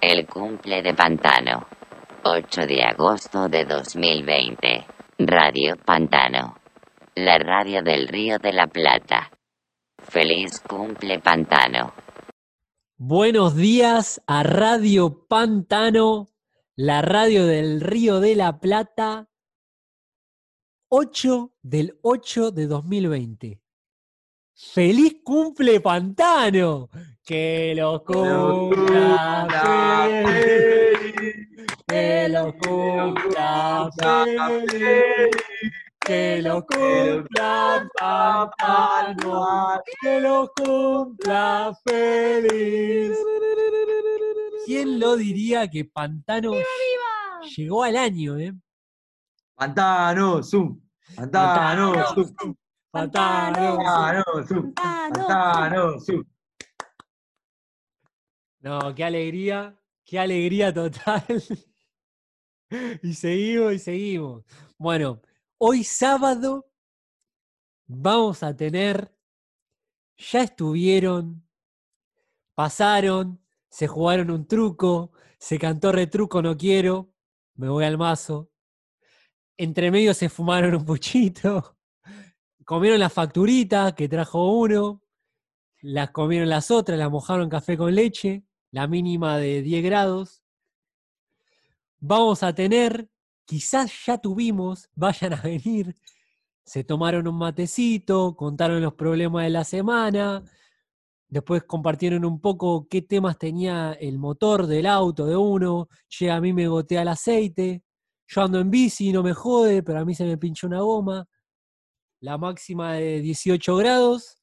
El cumple de Pantano. 8 de agosto de 2020. Radio Pantano. La radio del Río de la Plata. Feliz cumple Pantano. Buenos días a Radio Pantano, la radio del Río de la Plata, 8 del 8 de 2020. ¡Feliz cumple Pantano! ¡Que lo cumpla feliz! ¡Que lo cumpla feliz! ¡Que lo cumpla Pantano! ¡Que lo cumpla feliz! ¿Quién lo diría que Pantano llegó al año, eh? Pantano, zoom. Pantano, Pantano, zoom. Pantano. Pantano, zoom. Pantano, zoom. No, qué alegría, qué alegría total. Y seguimos y seguimos. Bueno, hoy sábado vamos a tener, ya estuvieron, pasaron, se jugaron un truco, se cantó retruco no quiero, me voy al mazo. Entre medio se fumaron un puchito, comieron la facturita que trajo uno, las comieron las otras, las mojaron café con leche, la mínima de 10 grados. Vamos a tener, quizás ya tuvimos, vayan a venir, se tomaron un matecito, contaron los problemas de la semana, después compartieron un poco qué temas tenía el motor del auto de uno, che, a mí me gotea el aceite, yo ando en bici, no me jode, pero a mí se me pinchó una goma, la máxima de 18 grados,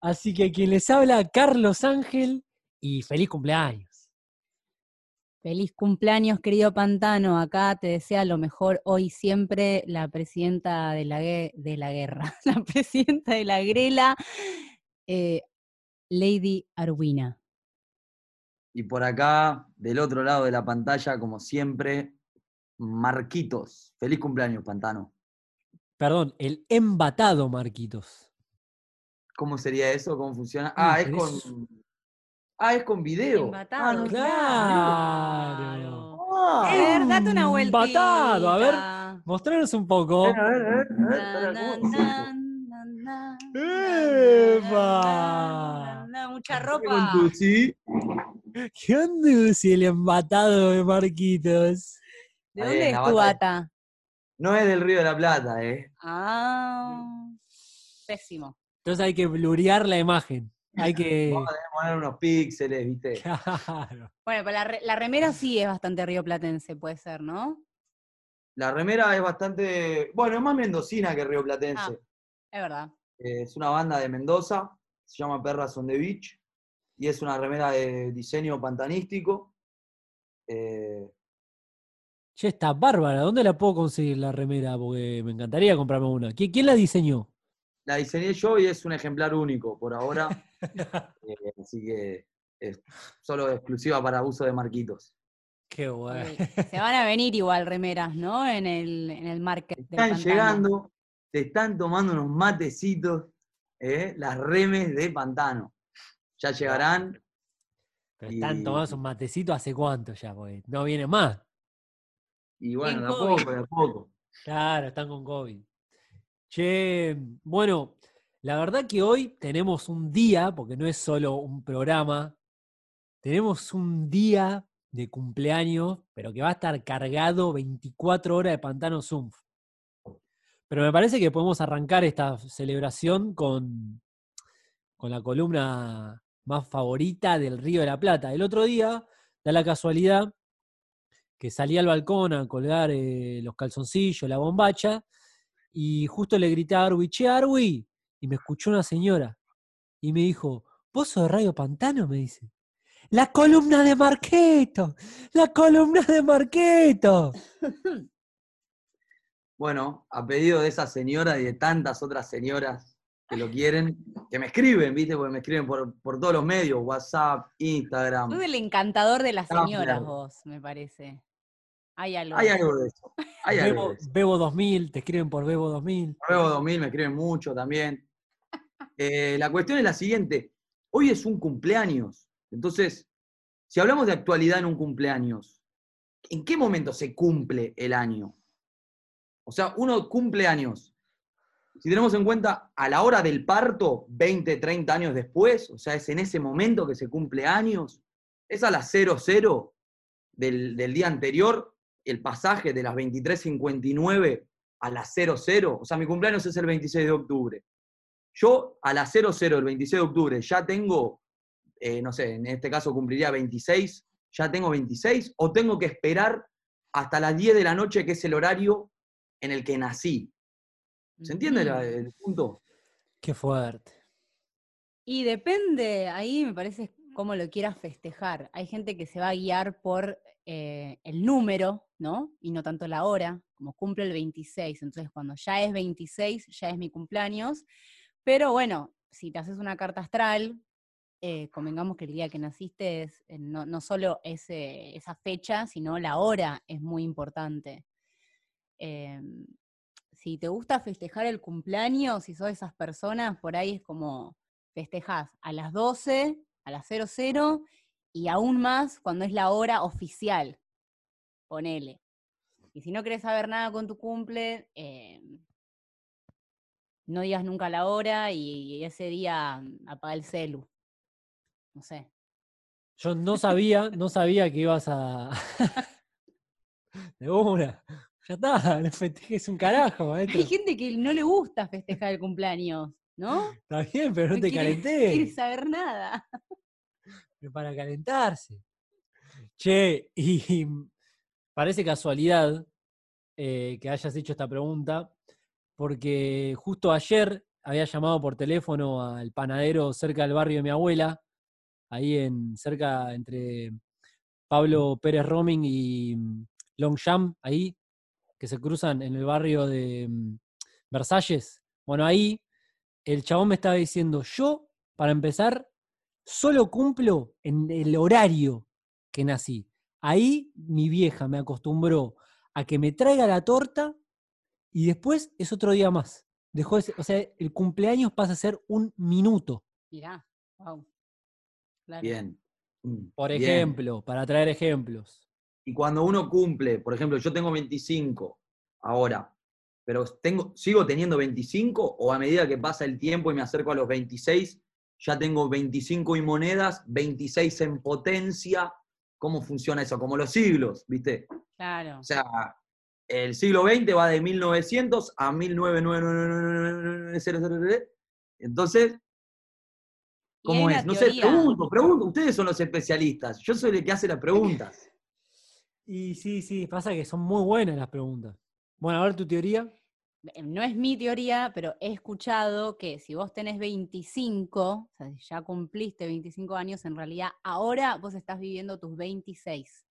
así que quien les habla, Carlos Ángel, y feliz cumpleaños. Feliz cumpleaños, querido Pantano. Acá te desea lo mejor hoy y siempre la presidenta de la, de la guerra, la presidenta de la grela, eh, Lady Arwina. Y por acá, del otro lado de la pantalla, como siempre, Marquitos. Feliz cumpleaños, Pantano. Perdón, el embatado Marquitos. ¿Cómo sería eso? ¿Cómo funciona? Ah, es con. Ah, es con video. Embatado, Ah, claro. Ah, A ver, date una vueltita. Embatado, a ver. Mostraros un poco. a ver, a ver, a ¡Epa! Mucha ropa. ¿Qué onda el embatado de Marquitos? ¿De dónde es tu bata. bata? No es del Río de la Plata, ¿eh? Ah, pésimo. Entonces hay que blurear la imagen. Hay que. Vamos a tener que poner unos píxeles, ¿viste? Claro. Bueno, pero la, re- la remera sí es bastante rioplatense, puede ser, ¿no? La remera es bastante. Bueno, es más mendocina que rioplatense. Ah. Es verdad. Eh, Es una banda de Mendoza, se llama Perras on the Beach, y es una remera de diseño pantanístico. Eh, Che, está bárbara. ¿Dónde la puedo conseguir la remera? Porque me encantaría comprarme una. ¿Qui- ¿Quién la diseñó? La diseñé yo y es un ejemplar único por ahora, eh, así que es solo exclusiva para uso de Marquitos. Qué bueno. Se van a venir igual remeras, ¿no? En el, en el market. Están llegando, te están tomando unos matecitos, eh, las remes de pantano. Ya llegarán. Pero están Y- tomando un matecito hace cuánto ya, porque no viene más. Y bueno, de a poco, de a poco. Claro, están con COVID. Che, bueno, la verdad que hoy tenemos un día, porque no es solo un programa, tenemos un día de cumpleaños, pero que va a estar cargado 24 horas de Pantano Zoom. Pero me parece que podemos arrancar esta celebración con, con la columna más favorita del Río de la Plata. El otro día, da la casualidad que salí al balcón a colgar eh, los calzoncillos, la bombacha, y justo le grité a Arwi, che, Arwi, y me escuchó una señora, y me dijo, ¿vos sos de Radio Pantano? Me dice. La columna de Marqueto, la columna de Marqueto. Bueno, a pedido de esa señora y de tantas otras señoras que lo quieren, que me escriben, ¿viste? Porque me escriben por, por todos los medios, WhatsApp, Instagram. Sos el encantador de las señoras vos, me parece. Hay algo. Hay algo de eso. Hay algo Bebo, de eso. Bebo 2000, te escriben por Bebo 2000. Nuevo 2000 me escriben mucho también. Eh, la cuestión es la siguiente. Hoy es un cumpleaños. Entonces, Si hablamos de actualidad en un cumpleaños, ¿en qué momento se cumple el año? O sea, uno cumple años. Si tenemos en cuenta a la hora del parto, 20, 30 años después, o sea, es en ese momento que se cumple años, es a las 00 del, del día anterior, el pasaje de las 23.59 a las 00, o sea, mi cumpleaños es el 26 de octubre. Yo a las 00 del 26 de octubre ya tengo, eh, no sé, en este caso cumpliría 26, ya tengo 26, o tengo que esperar hasta las 10 de la noche, que es el horario en el que nací. ¿Se entiende la- Ujú. el punto? Qué fuerte. Y depende, ahí me parece cómo lo quieras festejar. Hay gente que se va a guiar por eh, el número, ¿no? Y no tanto la hora, como cumple el 26. Entonces, cuando ya es 26, ya es mi cumpleaños. Pero bueno, si te haces una carta astral, eh, convengamos que el día que naciste es eh, no, solo ese- esa fecha, sino la hora es muy importante. Em, si te gusta festejar el cumpleaños, si sos esas personas, por ahí es como festejás a las 12, a las 00 y aún más cuando es la hora oficial. Ponele. Y si no querés saber nada con tu cumple, em, no digas nunca la hora y ese día apaga el celu. No sé. Yo no sabía, no sabía que ibas a. De una. Ya está, no festejes un carajo, maestro. Hay gente que no le gusta festejar el cumpleaños, ¿no? Está bien, pero no te quiere, no calenté. quiere saber nada. Pero para calentarse. Che, y parece casualidad eh, que hayas hecho esta pregunta, porque justo ayer había llamado por teléfono al panadero cerca del barrio de mi abuela, ahí en cerca entre Pablo Pérez Roming y mm, Longchamp, ahí, que se cruzan en el barrio de mm, Versalles. Bueno, ahí el chabón me estaba diciendo, yo, para empezar, solo cumplo en el horario que nací. Ahí mi vieja me acostumbró a que me traiga la torta y después es otro día más. Dejó de ser- o sea, el cumpleaños pasa a ser un minuto, Mirá, wow. Claro. Bien. Mm, por bien. ejemplo, para traer ejemplos. Y cuando uno cumple, por ejemplo, yo tengo 25 ahora, pero tengo, ¿sigo teniendo 25 o a medida que pasa el tiempo y me acerco a los 26, ya tengo 25 y monedas, 26 en potencia? ¿Cómo funciona eso? Como los siglos, ¿viste? Claro. O sea, el siglo XX va de 1900 a 1999. Entonces, ¿cómo es? No sé, pregunto, pregunto. Ustedes son los especialistas. Yo soy el que hace las preguntas. Y sí, sí, pasa que son muy buenas las preguntas. Bueno, a ver tu teoría. Eh, no es mi teoría, pero he escuchado que si vos tenés 25, o sea, si ya cumpliste 25 años, en realidad ahora vos estás viviendo tus 26.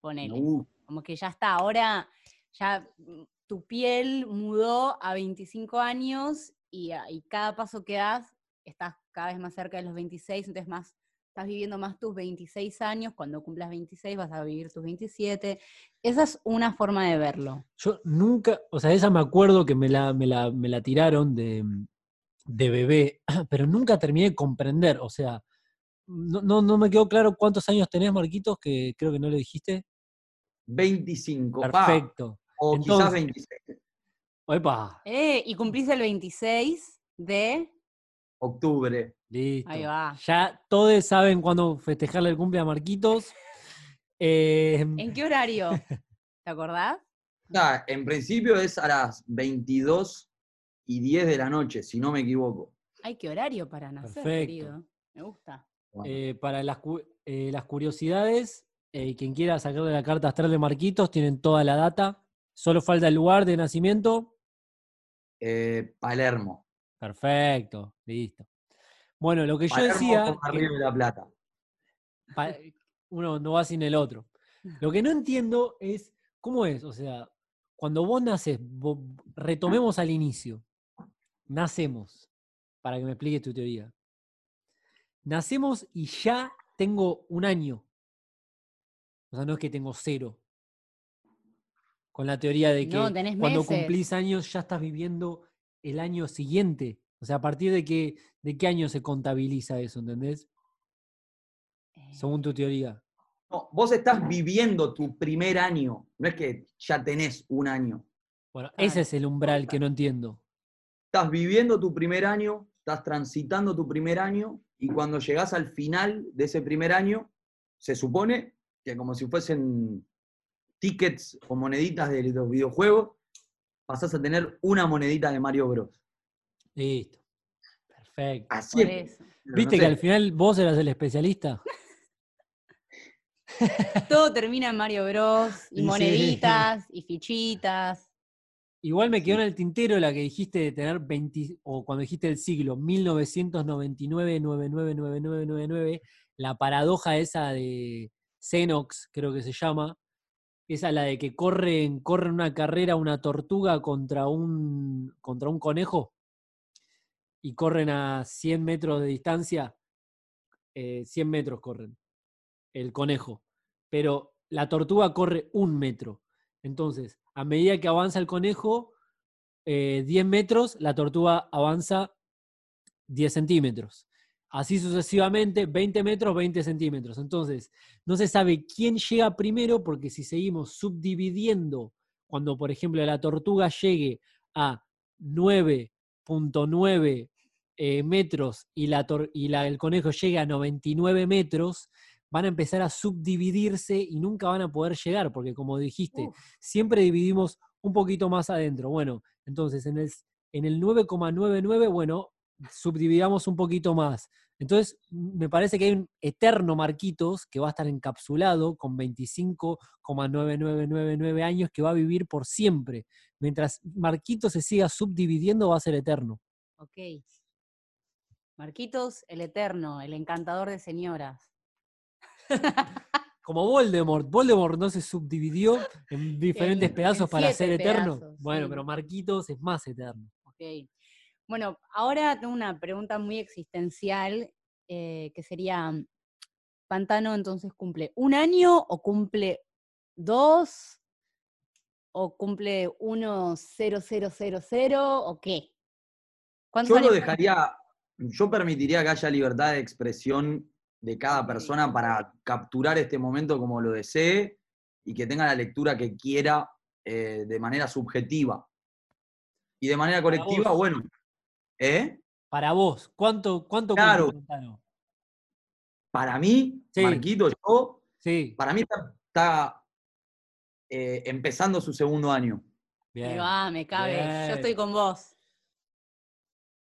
Ponele. Como que ya está, ahora ya mm, tu piel mudó a 25 años y, a- y cada paso que das estás cada vez más cerca de los 26, entonces más estás viviendo más tus 26 años, cuando cumplas 26 vas a vivir tus 27. Esa es una forma de verlo. Yo nunca, o sea, esa me acuerdo que me la, me la, me la tiraron de, de bebé, pero nunca terminé de comprender. O sea, no, no, no me quedó claro cuántos años tenés, Marquitos, que creo que no lo dijiste. 25. pa, Perfecto. o quizás Entonces- 26. Epa, Eh, y cumplís el 26 de... Octubre. Listo. Ahí va. Ya todos saben cuándo festejarle el cumple a Marquitos. Eh, ¿En qué horario? ¿Te acordás? En principio es a las 22 y 10 de la noche, si no me equivoco. Ay, qué horario para nacer, Perfecto. querido. Me gusta. Bueno, eh, para las, eh, las curiosidades, eh, quien quiera sacarle la carta astral de Marquitos, tienen toda la data. Solo falta el lugar de nacimiento. eh, Palermo. Perfecto, listo. Bueno, lo que yo decía, con que Río de la Plata. pa- uno no va sin el otro. Lo que no entiendo es cómo es, o sea, cuando vos naces, vo- retomemos al inicio, nacemos, para que me expliques tu teoría. Nacemos y ya tengo un año. O sea, no es que tengo cero. Con la teoría de que No, cuando meses. cumplís años ya estás viviendo el año siguiente. O sea, a partir de qué, de qué año se contabiliza eso, ¿entendés? según tu teoría. No, vos estás viviendo tu primer año. No es que ya tenés un año. Bueno, ese es el umbral que no entiendo. Estás viviendo tu primer año, estás transitando tu primer año, y cuando llegás al final de ese primer año, se supone que como si fuesen tickets o moneditas de los videojuegos, pasás a tener una monedita de Mario Bros. Listo. Perfecto. Así es. ¿Viste no que sé, al final vos eras el especialista? Todo termina en Mario Bros. Y Y sí. moneditas, y fichitas. Igual me quedó Sí. en el tintero la que dijiste de tener 20, o cuando dijiste el siglo, 1999-999999, la paradoja esa de Xenox, creo que se llama, esa la de que corren, corre una carrera una tortuga contra un, contra un conejo y corren a 100 metros de distancia, eh, 100 metros corren, el conejo, pero la tortuga corre un metro. Entonces, a medida que avanza el conejo, eh, 10 metros, la tortuga avanza 10 centímetros. Así sucesivamente, 20 metros, 20 centímetros. Entonces, no se sabe quién llega primero porque si seguimos subdividiendo, cuando por ejemplo la tortuga llegue a 9.9 eh, metros y, la tor- y la- el conejo llegue a 99 metros, van a empezar a subdividirse y nunca van a poder llegar, porque como dijiste, siempre dividimos un poquito más adentro. Bueno, entonces en el, en el 9,99, bueno, subdividamos un poquito más. Entonces, me parece que hay un eterno Marquitos que va a estar encapsulado con 25,9999 años que va a vivir por siempre. Mientras Marquitos se siga subdividiendo, va a ser eterno. Ok. Marquitos, el eterno, el encantador de señoras. Como Voldemort. Voldemort no se subdividió en diferentes En- pedazos en para ser eterno. pedazos, bueno, sí. pero Marquitos es más eterno. Ok. Bueno, ahora tengo una pregunta muy existencial, eh, que sería, ¿Pantano entonces cumple un año o cumple dos? ¿O cumple uno cero cero cero cero o qué? ¿Cuántos Yo lo dejaría, yo permitiría que haya libertad de expresión de cada persona para capturar este momento como lo desee y que tenga la lectura que quiera eh, de manera subjetiva. Y de manera colectiva, bueno. ¿Eh? Para vos, ¿cuánto, cuánto Claro. Pantano? Para mí, Sí. Marquito, yo, Sí, para mí está, está, eh, empezando su segundo año. Bien. va, me cabe. Yo estoy con vos.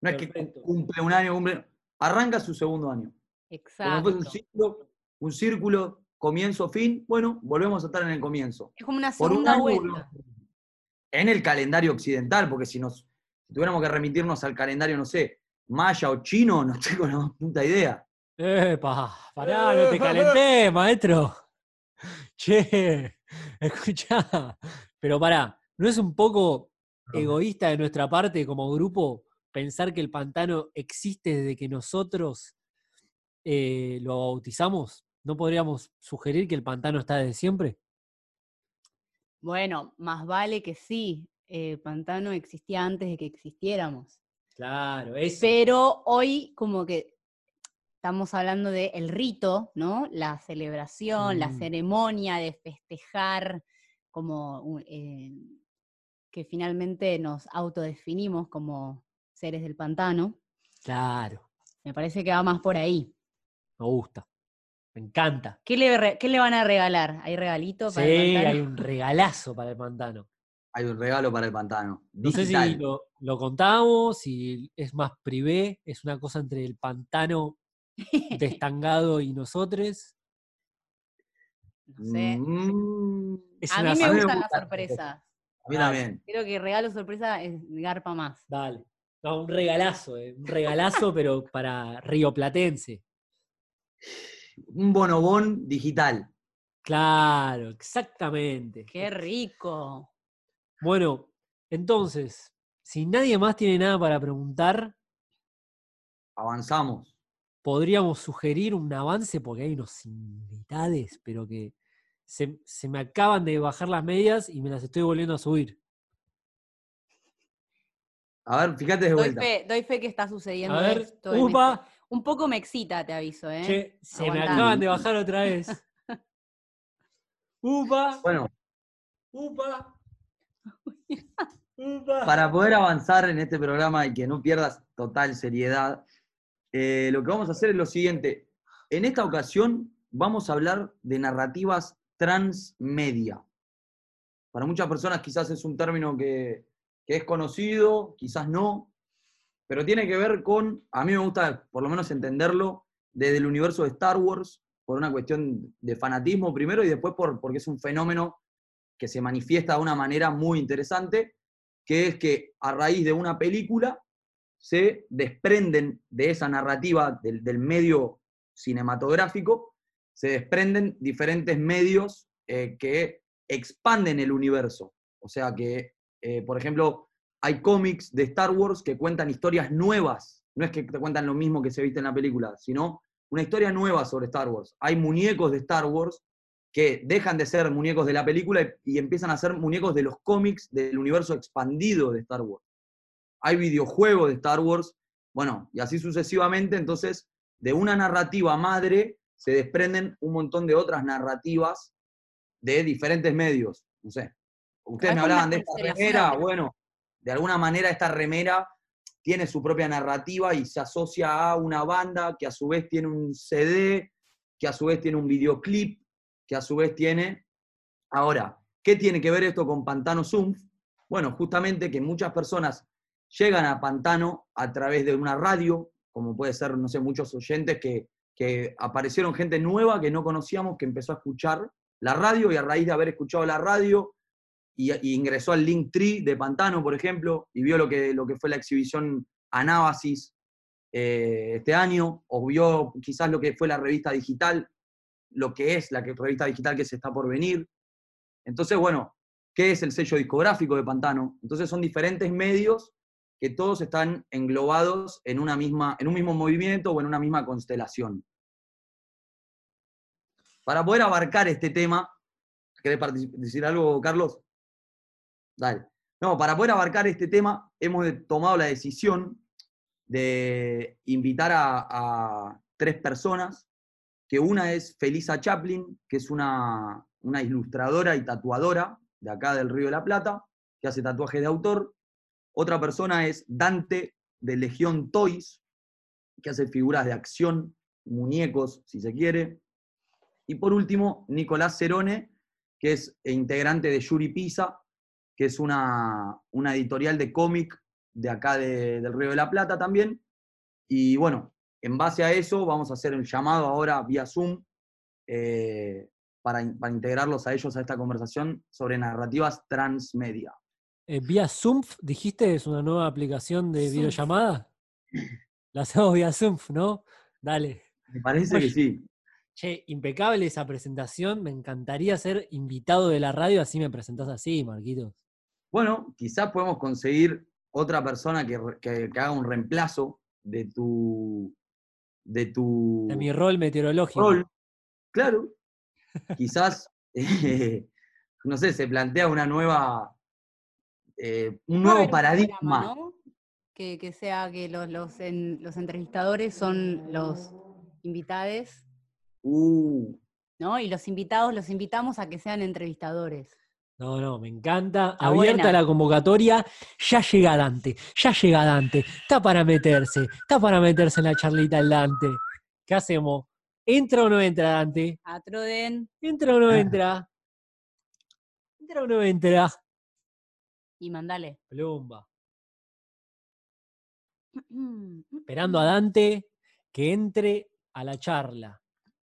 No es que cumple un año, cumple. Arranca su segundo año. Como Exacto. fuese un círculo, un círculo, comienzo, fin. Bueno, volvemos a estar en el comienzo. Es como una un segunda año vuelta. En el calendario occidental, porque si nos si tuviéramos que remitirnos al calendario, no sé, maya o chino, no tengo la más puta idea. Epa, pará, no te calenté, maestro. Che, escuchá. Pero pará, ¿no es un poco egoísta de nuestra parte como grupo pensar que el pantano existe desde que nosotros eh, lo bautizamos? ¿No podríamos sugerir que el pantano está desde siempre? Bueno, más vale que sí. Eh, Pantano existía antes de que existiéramos. Claro, es. Pero hoy como que estamos hablando del el rito, ¿no? La celebración, la Mm. ceremonia de festejar, como eh, que finalmente nos autodefinimos como seres del pantano. Claro, Me parece que va más por ahí. me gusta. Me encanta. ¿Qué le, re- qué le van a regalar? ¿Hay regalito Sí, para el pantano? hay un regalazo para el pantano. Hay un regalo para el pantano. No sé si lo, lo contamos, si es más privé, es una cosa entre el pantano destangado y nosotros. No sé. Mm, Es A mí me gustan las sorpresas. a mí también. Creo que regalo sorpresa es garpa más. Dale. No, un regalazo, eh, un regalazo, pero para rioplatense. Un bonobón digital. Claro, exactamente. ¡Qué rico! Bueno, entonces, si nadie más tiene nada para preguntar, Avanzamos. podríamos sugerir un avance porque hay unos invitades, pero que se, se me acaban de bajar las medias y me las estoy volviendo a subir. A ver, fíjate de Doy vuelta. fe, doy fe que está sucediendo A ver, esto upa, Un poco me excita, te aviso, ¿eh? Che, se me acaban de bajar otra vez. Upa, Bueno, upa. Para poder avanzar en este programa y que no pierdas total seriedad, eh, lo que vamos a hacer es lo siguiente. En esta ocasión vamos a hablar de narrativas transmedia. Para muchas personas quizás es un término que, que es conocido, quizás no, pero tiene que ver con, a mí me gusta por lo menos entenderlo, desde el universo de Star Wars, por una cuestión de fanatismo primero y después por, porque es un fenómeno que se manifiesta de una manera muy interesante, que es que a raíz de una película se desprenden de esa narrativa del, del medio cinematográfico, se desprenden diferentes medios eh, que expanden el universo. O sea que, eh, por ejemplo, hay cómics de Star Wars que cuentan historias nuevas. No es que te cuentan lo mismo que se viste en la película, sino una historia nueva sobre Star Wars. Hay muñecos de Star Wars que dejan de ser muñecos de la película y, y empiezan a ser muñecos de los cómics del universo expandido de Star Wars. Hay videojuegos de Star Wars, bueno, y así sucesivamente. Entonces, de una narrativa madre se desprenden un montón de otras narrativas de diferentes medios. No sé. Ustedes Es me hablaban de esta remera, bueno, de alguna manera esta remera tiene su propia narrativa y se asocia a una banda que a su vez tiene un CD, que a su vez tiene un videoclip, que a su vez tiene... Ahora, ¿qué tiene que ver esto con Pantano Zoom? Bueno, justamente que muchas personas llegan a Pantano a través de una radio, como puede ser, no sé, muchos oyentes que, que aparecieron gente nueva que no conocíamos, que empezó a escuchar la radio y a raíz de haber escuchado la radio y, ingresó al Linktree de Pantano, por ejemplo, y vio lo que, lo que fue la exhibición Anábasis eh, este año, o vio quizás lo que fue la revista digital, lo que es la que- revista digital que se está por venir. Entonces, bueno, ¿qué es el sello discográfico de Pantano? Entonces son diferentes medios que todos están englobados en, una misma, en un mismo movimiento o en una misma constelación. Para poder abarcar este tema, ¿querés decir algo, Carlos? Dale. No, para poder abarcar este tema, hemos tomado la decisión de invitar a tres personas, que una es Felisa Chaplin, que es una, una ilustradora y tatuadora de acá del Río de la Plata, que hace tatuajes de autor. Otra persona es Dante de Legión Toys, que hace figuras de acción, muñecos, si se quiere. Y por último, Nicolás Cerone, que es integrante de Yuri Pisa, que es una, una editorial de cómic de acá de- del Río de la Plata también. Y bueno, en base a eso vamos a hacer el llamado ahora vía Zoom eh, para, para integrarlos a ellos a esta conversación sobre narrativas transmedia. Eh, vía Zoom, dijiste, es una nueva aplicación de Zoom. videollamada. La hacemos vía Zoom, ¿no? Dale. Me parece que sí. Che, impecable esa presentación. Me encantaría ser invitado de la radio, así me presentás así, Marquitos. Bueno, quizás podemos conseguir otra persona que- que haga un reemplazo de tu, de tu De mi rol meteorológico. rol. Claro. Quizás, eh, no sé, se plantea una nueva, eh, un nuevo paradigma. Que, que sea que los, los, en- los entrevistadores son los invitados, Uh, ¿no? Y los invitados los invitamos a que sean entrevistadores. No, no, me encanta. Está Abierta buena. la convocatoria. Ya llega Dante, ya llega Dante. Está para meterse, está para meterse en la charlita el Dante. ¿Qué hacemos? ¿Entra o no entra Dante? A Troden ¿Entra o no entra? ¿Entra o no entra? y mandale. Plumba. Esperando a Dante que entre a la charla.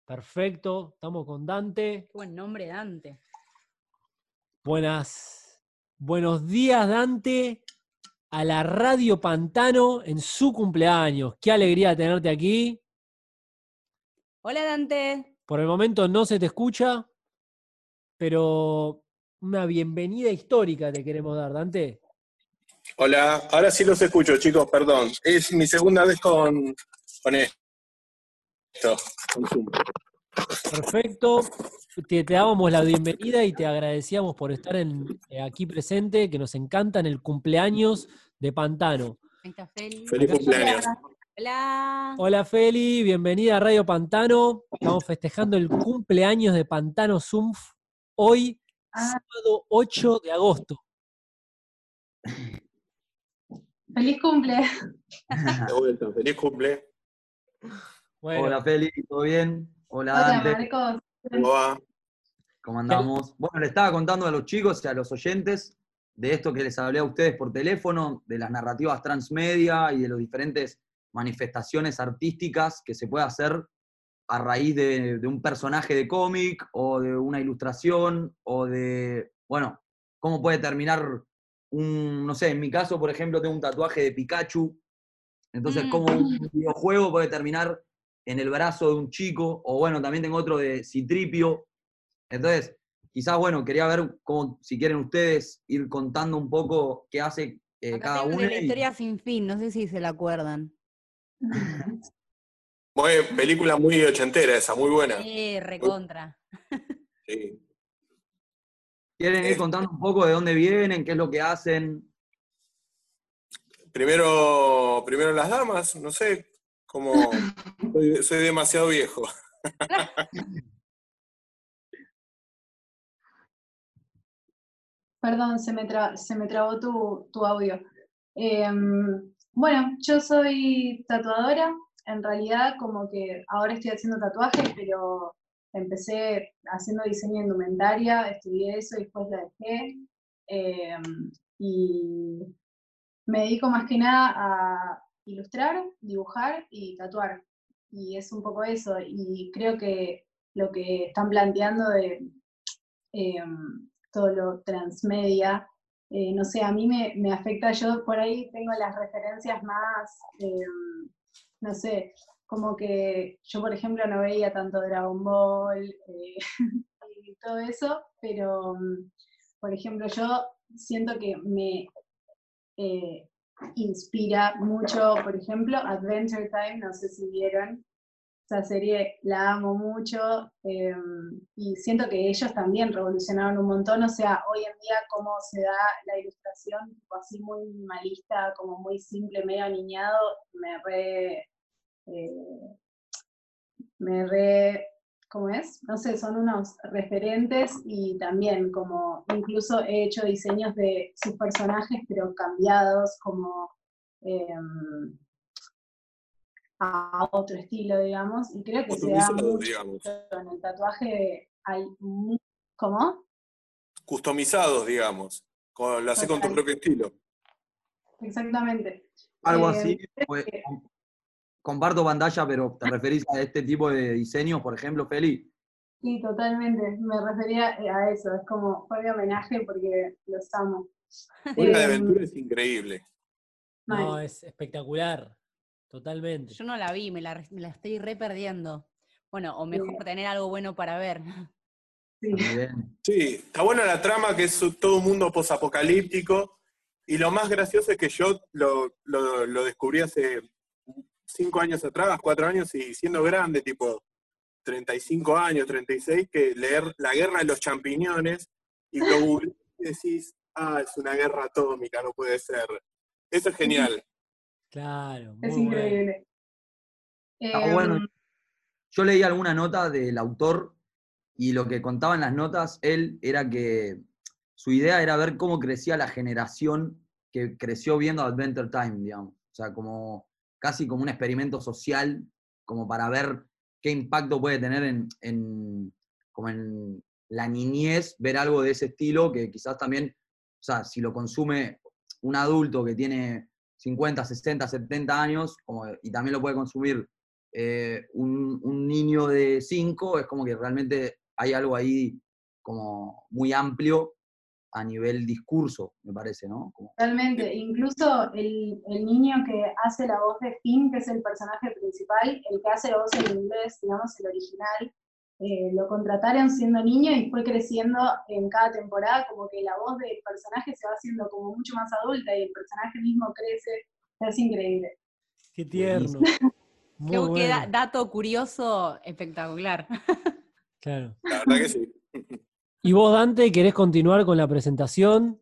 Perfecto, estamos con Dante. Qué buen nombre, Dante. Buenas, buenos días, Dante, a la Radio Pantano en su cumpleaños. Qué alegría tenerte aquí. Hola, Dante. Por el momento no se te escucha, pero una bienvenida histórica te queremos dar, Dante. Hola, ahora sí los escucho, chicos, perdón. Es mi segunda vez con, con esto. con Zoom. Perfecto. Te, te dábamos la bienvenida y te agradecíamos por estar en- eh, aquí presente, que nos encanta en el cumpleaños de Pantano. Ahí está Feli. Feliz Acá- cumpleaños. Hola. Hola Feli, bienvenida a Radio Pantano. Estamos festejando el cumpleaños de Pantano Zumpf hoy, Ah. sábado 8 de agosto. Feliz cumple. De vuelta, feliz cumple. Bueno, Hola Feli, ¿todo bien? Hola Hola, Dante, Marcos. ¿Cómo va? ¿cómo andamos? Bueno, le estaba contando a los chicos y a los oyentes de esto que les hablé a ustedes por teléfono, de las narrativas transmedia y de las diferentes manifestaciones artísticas que se puede hacer a raíz de, de un personaje de cómic o de una ilustración o de, bueno, cómo puede terminar un, no sé, en mi caso, por ejemplo, tengo un tatuaje de Pikachu, entonces Mm. cómo un videojuego puede terminar en el brazo de un chico, o bueno, también tengo otro de Citripio. Entonces, quizás, bueno, quería ver cómo, si quieren ustedes, ir contando un poco qué hace eh, Acá cada tengo uno. de la y- historia sin fin, no sé si se la acuerdan. Muy, película muy ochentera esa, muy buena. Eh, recontra. Sí. ¿Quieren ir contando un poco de dónde vienen, qué es lo que hacen? Primero, primero las damas, no sé, como soy, demasiado viejo. Perdón, se me, tra- se me trabó tu, tu audio. Em, bueno, yo soy tatuadora. En realidad, como que ahora estoy haciendo tatuajes, pero empecé haciendo diseño de indumentaria, estudié eso y después la dejé. Em, y me dedico más que nada a ilustrar, dibujar y tatuar. Y es un poco eso. Y creo que lo que están planteando de em, todo lo transmedia, eh, no sé, a mí me, me afecta, yo por ahí tengo las referencias más, em, no sé, como que yo por ejemplo no veía tanto Dragon Ball eh, y todo eso, pero mm, por ejemplo yo siento que me eh, inspira mucho, por ejemplo, Adventure Time, no sé si vieron, esa serie la amo mucho eh, y siento que ellos también revolucionaron un montón, o sea, hoy en día cómo se da la ilustración, así muy minimalista, como muy simple, medio aniñado, me re... eh, me re... ¿Cómo es? No sé, son unos referentes y también como incluso he hecho diseños de sus personajes, pero cambiados, como em, a otro estilo, digamos, y creo que se da mucho en el tatuaje. Hay ¿Cómo? Customizados, digamos. Con, lo haces con tu propio estilo. Exactamente. Algo Eh, así. pues, que- com- comparto pantalla, pero ¿te referís a este tipo de diseños, por ejemplo, Feli? Sí, totalmente. Me refería eh, a eso. Es como fue mi homenaje porque los amo. Una de Em, aventura es increíble. no, es espectacular. Totalmente. Yo no la vi, me la, re- me la estoy re perdiendo. Bueno, o mejor Sí. tener algo bueno para ver. Sí. Sí, está buena la trama, que es todo un mundo posapocalíptico. Y lo más gracioso es que yo lo, lo- lo descubrí hace cinco años atrás, cuatro años, y siendo grande, tipo 35 años, 36, que leer La guerra de los champiñones y lo googleás y decís, ah, es una guerra atómica, no puede ser. Eso es genial. Claro, muy Es bueno. increíble. Está bueno. Em, Yo leí alguna nota del autor y lo que contaba en las notas él era que su idea era ver cómo crecía la generación que creció viendo Adventure Time, digamos. O sea, como casi como un experimento social, como para ver qué impacto puede tener en, en- como en la niñez, ver algo de ese estilo que quizás también, o sea, si lo consume un adulto que tiene 50, 60, 70 años, y también lo puede consumir eh, un, un niño de 5, es como que realmente hay algo ahí como muy amplio a nivel discurso, me parece, ¿no? Como- Totalmente, incluso el, el niño que hace la voz de Finn, que es el personaje principal, el que hace la voz en inglés, digamos, el original, eh, lo contrataron siendo niño y fue creciendo en cada temporada, como que la voz del personaje se va haciendo como mucho más adulta y el personaje mismo crece, es increíble. Qué tierno. Muy da- bueno. dato curioso espectacular. Claro. La verdad que sí. ¿Y vos, Dante, querés continuar con la presentación?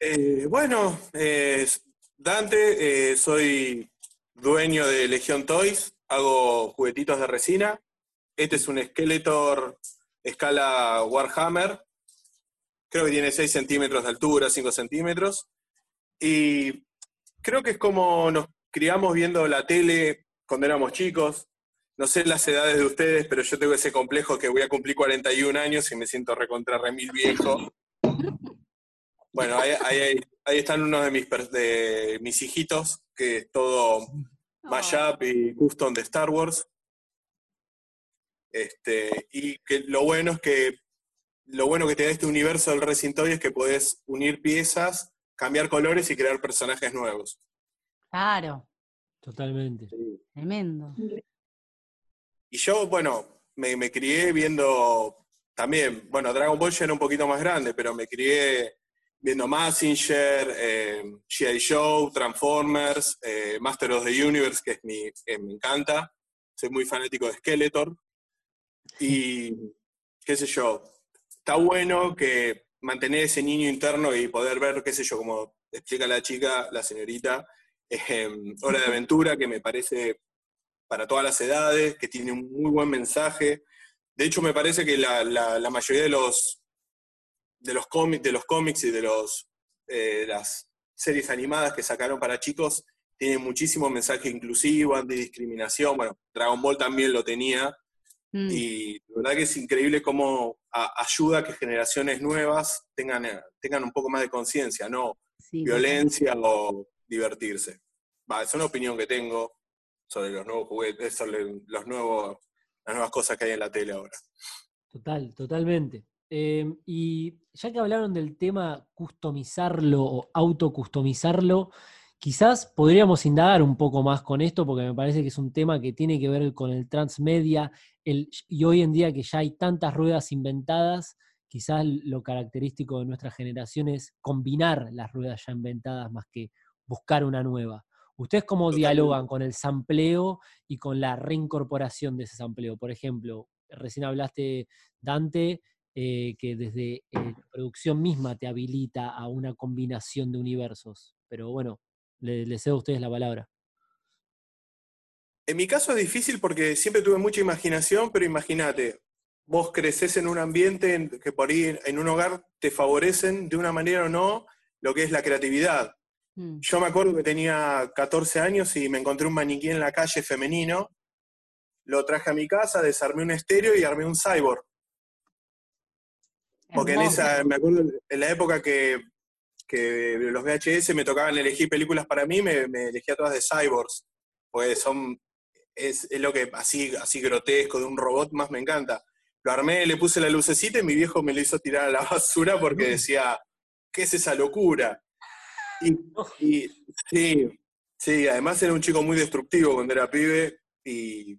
Eh, bueno, eh, Dante, eh, soy dueño de Legion Toys, hago juguetitos de resina. Este es un Skeletor escala Warhammer, creo que tiene 6 centímetros de altura, 5 centímetros. Y creo que es como nos criamos viendo la tele cuando éramos chicos. No sé las edades de ustedes, pero yo tengo ese complejo que voy a cumplir 41 años y me siento recontra remil viejo. Bueno, ahí, ahí- ahí están unos de mis, per- de mis hijitos, que es todo mashup y custom de Star Wars. Este, y que lo bueno es que lo bueno que te da este universo del Resident Evil es que podés unir piezas, cambiar colores y crear personajes nuevos. Claro, Totalmente. tremendo. Y yo, bueno, me, crié viendo también, bueno, Dragon Ball ya era un poquito más grande, pero me crié viendo Massinger, eh, G.I. Joe, Transformers, eh, Master of the Universe, que es mi, que me encanta. Soy muy fanático de Skeletor. Y qué sé yo, está bueno que mantener ese niño interno y poder ver, qué sé yo, como explica la chica, la señorita, eh, Hora de Aventura, que me parece para todas las edades, que tiene un muy buen mensaje. De hecho, me parece que la, la- la mayoría de los de los cómics, de los cómics y de los eh, las series animadas que sacaron para chicos tienen muchísimo mensaje inclusivo, antidiscriminación. Bueno, Dragon Ball también lo tenía. Mm. Y la verdad que es increíble cómo a- ayuda a que generaciones nuevas tengan, tengan un poco más de conciencia, no Sí, violencia o divertirse. Va, es una opinión que tengo sobre los nuevos juguetes, los nuevos, las nuevas cosas que hay en la tele ahora. Total, totalmente. Eh, y ya que hablaron del tema customizarlo o autocustomizarlo, quizás podríamos indagar un poco más con esto, porque me parece que es un tema que tiene que ver con el transmedia, el, y hoy en día que ya hay tantas ruedas inventadas, quizás lo característico de nuestra generación es combinar las ruedas ya inventadas más que buscar una nueva. ¿Ustedes cómo Totalmente. dialogan con el sampleo y con la reincorporación de ese sampleo? Por ejemplo, recién hablaste, Dante, eh, que desde eh, la producción misma te habilita a una combinación de universos. Pero bueno, le, le cedo a ustedes la palabra. En mi caso es difícil porque siempre tuve mucha imaginación, pero imagínate, vos creces en un ambiente en- que por ahí en un hogar te favorecen de una manera o no lo que es la creatividad. Mm. Yo me acuerdo que tenía 14 años y me encontré un maniquí en la calle femenino, lo traje a mi casa, desarmé un estéreo y armé un cyborg. Porque en esa, me acuerdo, en la época que, que los VHS me tocaban elegir películas para mí, me, me elegía todas de cyborgs. Porque son, es, es lo que así, así grotesco de un robot más me encanta. Lo armé, le puse la lucecita y mi viejo me lo hizo tirar a la basura porque decía, ¿qué es esa locura? Y, y sí, sí, además era un chico muy destructivo cuando era pibe y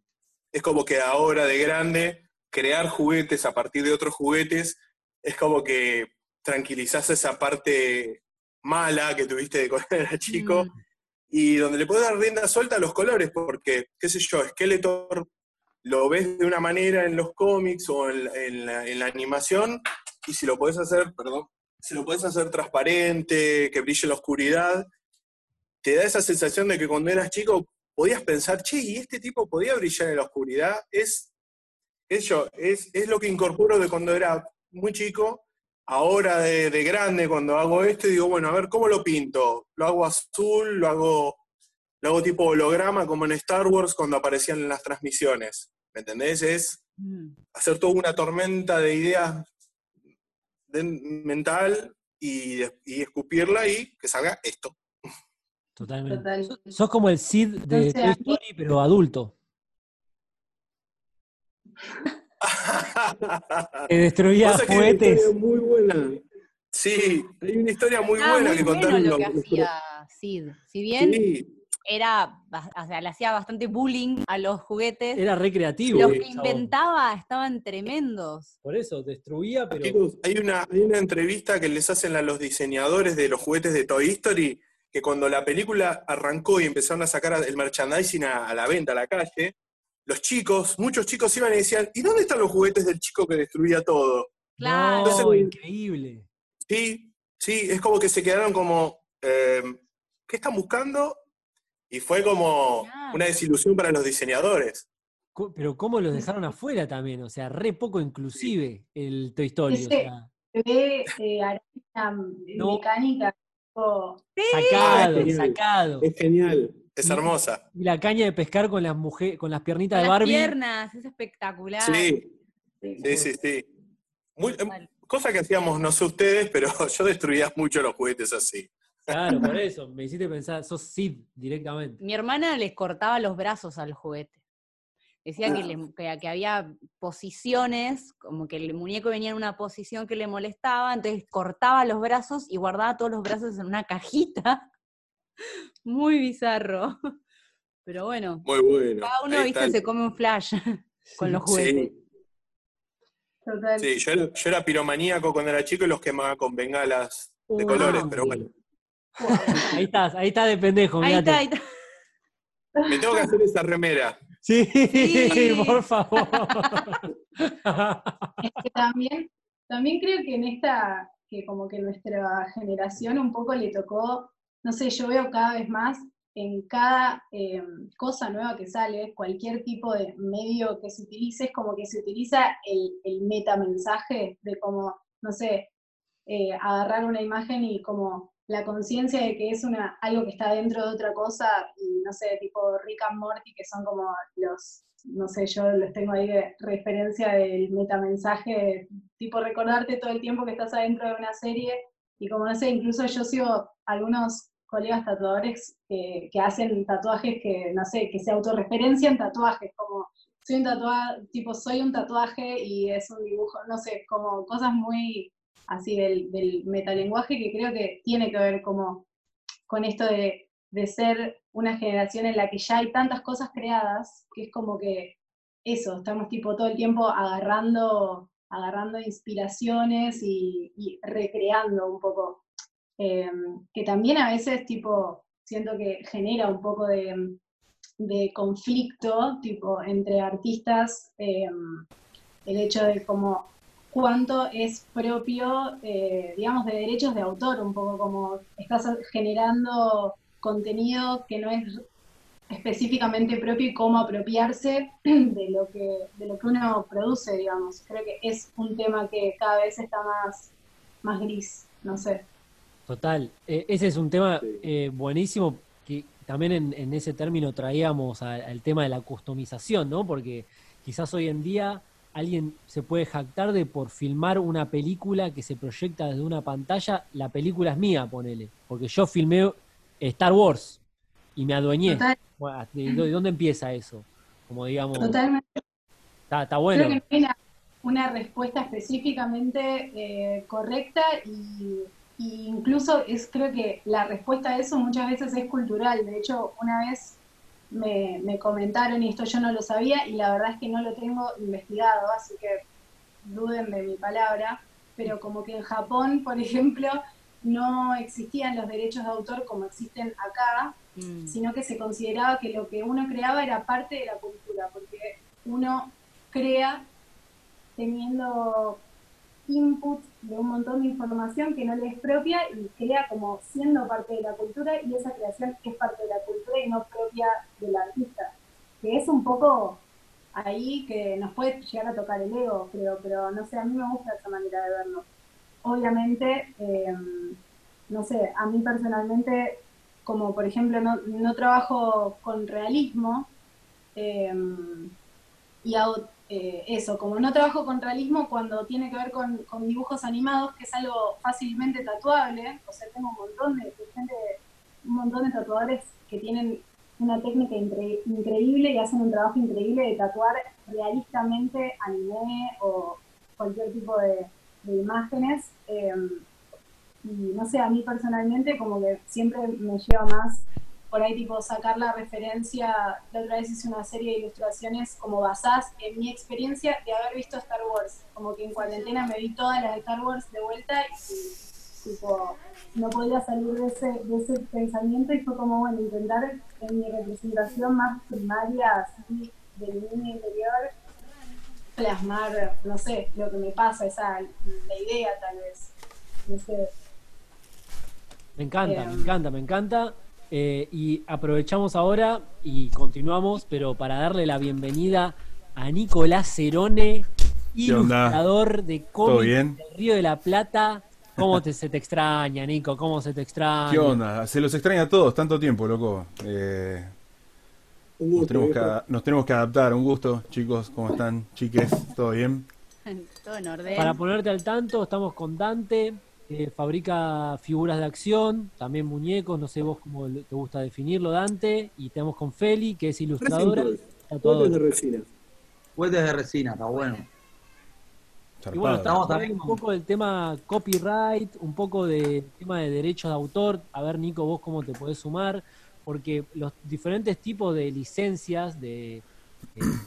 es como que ahora de grande, crear juguetes a partir de otros juguetes es como que tranquilizás esa parte mala que tuviste de cuando era chico Mm. y donde le puedes dar rienda suelta a los colores, porque, qué sé yo, Skeletor lo ves de una manera en los cómics o en, la- en la, en la animación, y si lo podés hacer, perdón, si lo podés hacer transparente, que brille en la oscuridad, te da esa sensación de que cuando eras chico podías pensar, che, ¿y este tipo podía brillar en la oscuridad? Es, es yo, es, es lo que incorporo de cuando era muy chico, ahora de, de grande, cuando hago esto, digo, bueno, a ver, ¿cómo lo pinto? ¿Lo hago azul? ¿Lo hago, lo hago tipo holograma como en Star Wars cuando aparecían en las transmisiones? ¿Me entendés? Es Mm. hacer toda una tormenta de ideas de- mental y, y escupirla y que salga esto. Totalmente. Total. Sos- como el Sid de Toy Story, pero adulto. Que destruía Pasa que hay una juguetes. historia muy buena. Sí, hay una historia muy Ah, buena muy que bueno contaron lo que hacía Sid. Si bien Sí, era, o sea, le hacía bastante bullying a los juguetes, Era recreativo. los que inventaba estaban tremendos. Por eso, destruía, pero. Hay una, hay una entrevista que les hacen a los diseñadores de los juguetes de Toy Story, que cuando la película arrancó y empezaron a sacar el merchandising a, a la venta, a la calle, los chicos, muchos chicos iban y decían, ¿y dónde están los juguetes del chico que destruía todo? Claro. Entonces- increíble. Sí, sí, es como que se quedaron como, eh, ¿qué están buscando? Y fue como una desilusión para los diseñadores. Pero cómo los dejaron afuera también, o sea, re poco inclusive el Toy Story. O Ese- sea, ve eh, No. mecánica, tipo, sacado. Es genial. Es hermosa. Y la caña de pescar con las mujeres, con las piernitas Con de las Barbie. piernas, es espectacular. Sí, sí. sí, sí, sí. Muy- em, cosa que hacíamos, no sé ustedes, pero yo destruía mucho los juguetes así. Claro, por eso, me hiciste pensar, sos Sid directamente. Mi hermana les cortaba los brazos al juguete. Decía que, le- que- que había posiciones, como que el muñeco venía en una posición que le molestaba, entonces cortaba los brazos y guardaba todos los brazos en una cajita. Muy bizarro. Pero bueno, Muy bueno. cada uno, viste, se come un flash con los juguetes. Sí, Total. sí, yo era, yo era piromaníaco cuando era chico y los quemaba con bengalas de colores, ah, pero bueno. Ahí estás, ahí está de pendejo, Ahí mirate. está, ahí está. Me tengo que hacer esa remera. Sí, Sí. por favor. Es que también, también creo que en esta, que como que nuestra generación un poco le tocó, no sé, yo veo cada vez más en cada eh, cosa nueva que sale, cualquier tipo de medio que se utilice, es como que se utiliza el, el metamensaje de como, no sé, eh, agarrar una imagen y como la conciencia de que es una, algo que está dentro de otra cosa, y no sé, tipo Rick and Morty, que son como los, no sé, yo los tengo ahí de referencia del metamensaje, tipo recordarte todo el tiempo que estás adentro de una serie, y como no sé, incluso yo sigo algunos colegas tatuadores que, que hacen tatuajes que, no sé, que se autorreferencian tatuajes, como soy un tatuaje, tipo soy un tatuaje y es un dibujo, no sé, como cosas muy así del, metalenguaje que creo que tiene que ver como con esto de, de ser una generación en la que ya hay tantas cosas creadas, que es como que eso, estamos tipo todo el tiempo agarrando, agarrando inspiraciones y, recreando un poco. Eh, que también a veces tipo siento que genera un poco de, de conflicto tipo entre artistas eh, el hecho de como cuánto es propio, eh, digamos, de derechos de autor, un poco como estás generando contenido que no es específicamente propio y cómo apropiarse de lo que, de lo que uno produce, digamos. Creo que es un tema que cada vez está más, más gris, no sé. Total, eh, ese es un tema eh, buenísimo que también en, en ese término traíamos a- al tema de la customización, ¿no? Porque quizás hoy en día alguien se puede jactar de por filmar una película que se proyecta desde una pantalla, la película es mía, ponele, porque yo filmé Star Wars y me adueñé. Bueno, ¿De de dónde empieza eso? Como digamos, totalmente. está, está bueno. Creo que no hay una, una respuesta específicamente eh, correcta y, y incluso es creo que la respuesta a eso muchas veces es cultural. De hecho, una vez me, me comentaron, y esto yo no lo sabía, y la verdad es que no lo tengo investigado, así que duden de mi palabra, pero como que en Japón, por ejemplo, no existían los derechos de autor como existen acá, Mm. sino que se consideraba que lo que uno creaba era parte de la cultura, porque uno crea teniendo input de un montón de información que no le es propia y crea como siendo parte de la cultura y esa creación es parte de la cultura y no propia del artista, que es un poco ahí que nos puede llegar a tocar el ego, creo, pero no sé, a mí me gusta esa manera de verlo. Obviamente, eh, no sé, a mí personalmente como por ejemplo no, no trabajo con realismo eh, y hago eh, eso, como no trabajo con realismo cuando tiene que ver con, dibujos animados, que es algo fácilmente tatuable, o sea, tengo un montón de, gente, un montón de tatuadores que tienen una técnica incre increíble y hacen un trabajo increíble de tatuar realistamente anime o cualquier tipo de, de imágenes. Eh, y no sé, a mí personalmente como que siempre me lleva más por ahí tipo sacar la referencia, la otra vez hice una serie de ilustraciones como basadas en mi experiencia de haber visto Star Wars, como que en cuarentena me vi todas las de Star Wars de vuelta y tipo no podía salir de ese, de ese pensamiento y fue como bueno intentar en mi representación más primaria así de mi interior plasmar, no sé, lo que me pasa, esa la idea tal vez, no sé, Me encanta, me encanta, me encanta. Eh, y aprovechamos ahora y continuamos, pero para darle la bienvenida a Nicolás Cerone, ilustrador de ¿Todo cómics del Río de la Plata. ¿Cómo te, se te extraña, Nico? ¿Cómo se te extraña? ¿Qué onda? Se los extraña a todos, tanto tiempo, loco. Eh, Un nos, gusto, tenemos que, nos tenemos que adaptar. Un gusto, chicos. ¿Cómo están? Chiques, ¿todo bien? Todo en orden. Para ponerte al tanto, estamos con Dante, que fabrica figuras de acción, también muñecos, no sé vos cómo te gusta definirlo, Dante. Y tenemos con Feli, que es ilustradora. Juguetes de resina. Juguetes de resina, está bueno. Y bueno, estamos hablando un poco del tema copyright, un poco del tema de derechos de autor. A ver, Nico, vos cómo te podés sumar, porque los diferentes tipos de licencias, de eh,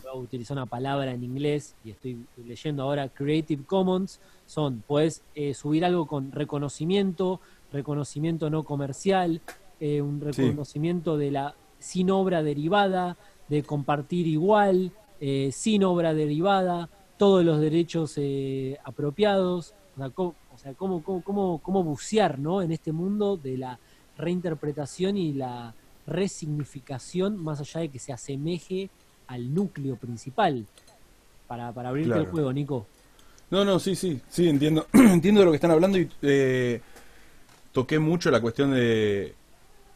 voy a utilizar una palabra en inglés y estoy leyendo ahora Creative Commons, son, puedes eh, subir algo con reconocimiento, reconocimiento no comercial, eh, un Sí. reconocimiento de la sin obra derivada, de compartir igual, eh, sin obra derivada, todos los derechos eh, apropiados, o sea, cómo, o sea, cómo, cómo, cómo, cómo bucear ¿no? en este mundo de la reinterpretación y la resignificación, más allá de que se asemeje al núcleo principal, para, para abrirte el juego, Nico. No, no, sí, sí, sí, entiendo. entiendo de lo que están hablando y eh, toqué mucho la cuestión de,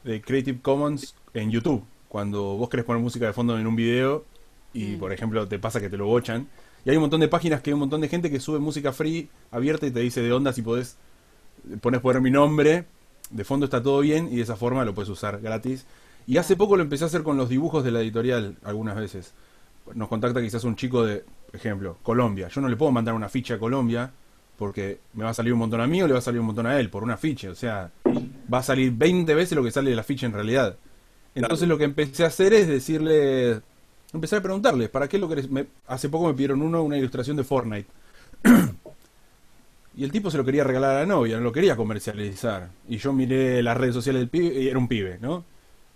de Creative Commons en YouTube. Cuando vos querés poner música de fondo en un video y, Mm. por ejemplo, te pasa que te lo bochan. Y hay un montón de páginas que hay un montón de gente que sube música free abierta y te dice de onda si podés, pones poner mi nombre, de fondo está todo bien y de esa forma lo puedes usar gratis. Y hace poco lo empecé a hacer con los dibujos de la editorial algunas veces. Nos contacta quizás un chico de, ejemplo, Colombia. Yo no le puedo mandar una ficha a Colombia porque me va a salir un montón a mí o le va a salir un montón a él por una ficha. O sea, va a salir 20 veces lo que sale de la ficha en realidad. Entonces lo que empecé a hacer es decirle, empecé a preguntarles, ¿para qué lo querés? Hace poco me pidieron uno, una ilustración de Fortnite. Y el tipo se lo quería regalar a la novia, no lo quería comercializar. Y yo miré las redes sociales del pibe, y era un pibe, ¿no?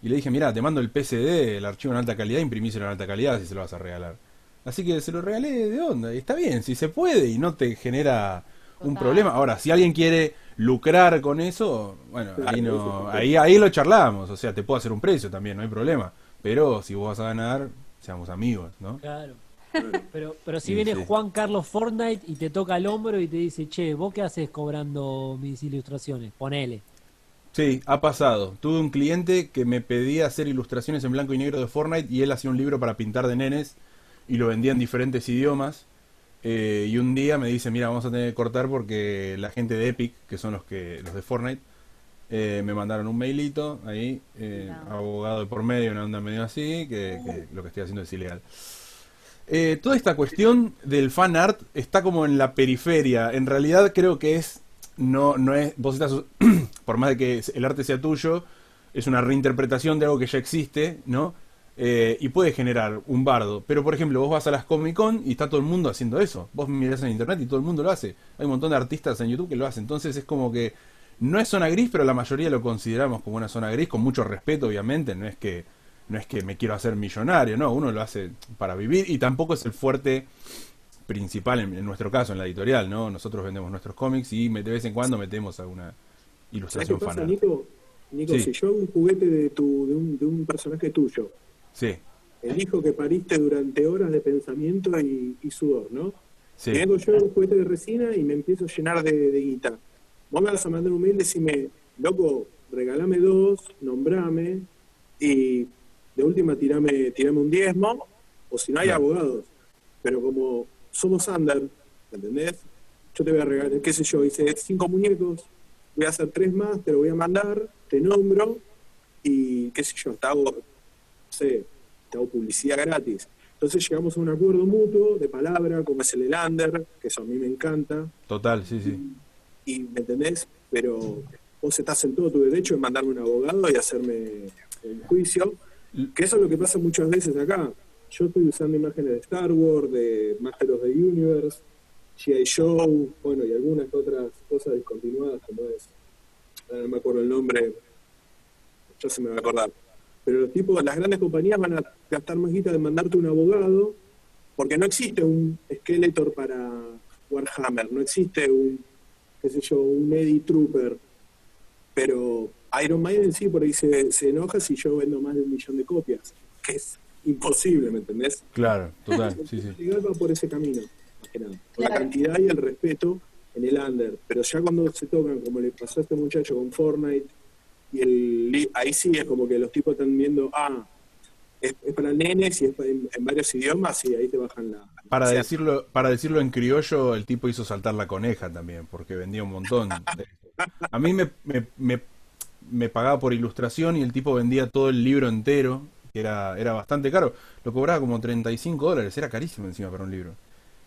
Y le dije, mira, te mando el PSD, el archivo en alta calidad, imprimíselo en alta calidad si se lo vas a regalar. Así que se lo regalé de onda, y está bien, si se puede y no te genera un Total. problema. Ahora, si alguien quiere lucrar con eso, bueno, ahí no, ahí, ahí lo charlamos, o sea, te puedo hacer un precio también, no hay problema. Pero si vos vas a ganar, seamos amigos, ¿no? Claro. Pero, pero si Sí, viene sí. Juan Carlos Fortnite y te toca el hombro y te dice, che, ¿vos qué haces cobrando mis ilustraciones? Ponele. Sí, ha pasado. Tuve un cliente que me pedía hacer ilustraciones en blanco y negro de Fortnite y él hacía un libro para pintar de nenes y lo vendía en diferentes idiomas. Eh, y un día me dice, mira, vamos a tener que cortar porque la gente de Epic, que son los que los de Fortnite, eh, me mandaron un mailito ahí, eh, No. abogado de por medio, una onda medio así, que, que lo que estoy haciendo es ilegal. Eh, toda esta cuestión del fan art está como en la periferia. En realidad creo que es no no es vos estás por más de que el arte sea tuyo es una reinterpretación de algo que ya existe, ¿no? Eh, y puede generar un bardo. Pero por ejemplo, vos vas a las Comic Con y está todo el mundo haciendo eso. Vos mirás en internet y todo el mundo lo hace. Hay un montón de artistas en YouTube que lo hacen. Entonces es como que no es zona gris, pero la mayoría lo consideramos como una zona gris, con mucho respeto, obviamente. No es que no es que me quiero hacer millonario, no, uno lo hace para vivir y tampoco es el fuerte principal en, en nuestro caso, en la editorial, ¿no? Nosotros vendemos nuestros cómics y de vez en cuando metemos alguna ¿Sabes qué ilustración fanart. Nico? Nico, Sí. si yo hago un juguete de, tu, de, un, de un personaje tuyo, Sí, el hijo que pariste durante horas de pensamiento y, y sudor, ¿no? sí. Y vengo yo un juguete de resina y me empiezo a llenar de, de guita. Vos me vas a mandar un mail, decime, loco, regalame dos, nombrame y de última tirame, tirame un diezmo, o si no hay Claro. abogados. Pero como somos under, ¿entendés? Yo te voy a regalar, qué sé yo, hice cinco muñecos, voy a hacer tres más, te lo voy a mandar, te nombro y qué sé yo, te hago, sé, te hago publicidad gratis. Entonces llegamos a un acuerdo mutuo de palabra, como es el Elander, que eso a mí me encanta, Total, sí, sí. y ¿me entendés? Pero vos estás en todo tu derecho de mandarme un abogado y hacerme un juicio, que eso es lo que pasa muchas veces acá. Yo estoy usando imágenes de Star Wars, de Master of the Universe, G.I. Joe, bueno, y algunas otras cosas discontinuadas, como es, no me acuerdo el nombre, yo se me va a acordar. Pero los tipos, las grandes compañías van a gastar más guita de mandarte un abogado, porque no existe un Skeletor para Warhammer, no existe un, qué sé yo, un Eddie Trooper, pero Iron Maiden sí, por ahí se, se enoja si yo vendo más de un millón de copias, que es imposible, ¿me entendés? Claro, total, sí, sí. Legal va por ese camino, más que nada. Por la cantidad y el respeto en el under. Pero ya cuando se tocan, como le pasó a este muchacho con Fortnite, y el, li- ahí sí es como que los tipos están viendo, ah, es, es para nenes y es para- en, en varios idiomas, y ahí te bajan la. Para decirlo, para decirlo en criollo, el tipo hizo saltar la coneja también, porque vendía un montón. de- A mí me, me, me, me pagaba por ilustración y el tipo vendía todo el libro entero, que era, era bastante caro. Lo cobraba como 35 dólares, era carísimo encima para un libro.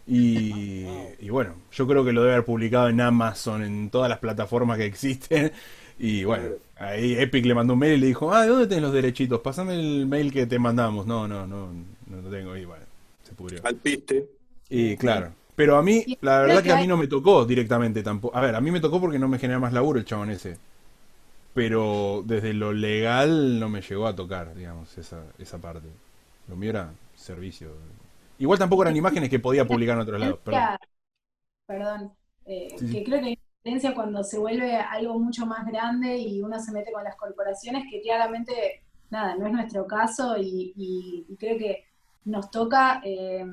Y, y bueno, yo creo que lo debe haber publicado en Amazon, en todas las plataformas que existen. Y bueno, ahí Epic le mandó un mail y le dijo, ah, ¿de dónde tenés los derechitos? Pasame el mail que te mandamos. No, no, no, no lo tengo. Y bueno, se pudrió. al piste. Y claro. Pero a mí, la verdad que que a hay- mí no me tocó directamente tampoco. A ver, a mí me tocó porque no me genera más laburo el chabón ese. Pero desde lo legal no me llegó a tocar, digamos, esa, esa parte. Lo mío era servicio. Igual tampoco eran imágenes que podía publicar en otros lados. Perdón. Perdón, eh, Sí, sí. que creo que hay diferencia cuando se vuelve algo mucho más grande y uno se mete con las corporaciones, que claramente, nada, no es nuestro caso y, creo que nos toca eh,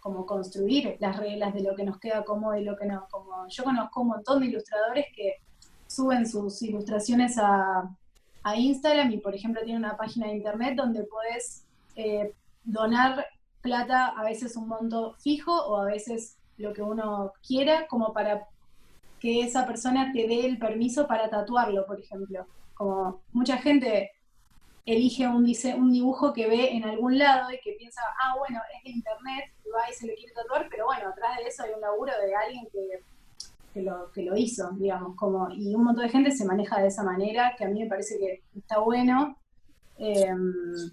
como construir las reglas de lo que nos queda cómodo y lo que no. Como yo conozco un montón de ilustradores que suben sus ilustraciones a, a Instagram y, por ejemplo, tienen una página de internet donde puedes eh, donar plata, a veces un monto fijo o a veces lo que uno quiera, como para que esa persona te dé el permiso para tatuarlo, por ejemplo. Como mucha gente elige un, dise- un dibujo que ve en algún lado y que piensa, ah, bueno, es de internet, y va y se lo quiere tatuar, pero bueno, atrás de eso hay un laburo de alguien que, que lo, que lo hizo, digamos, como, y un montón de gente se maneja de esa manera, que a mí me parece que está bueno. Em,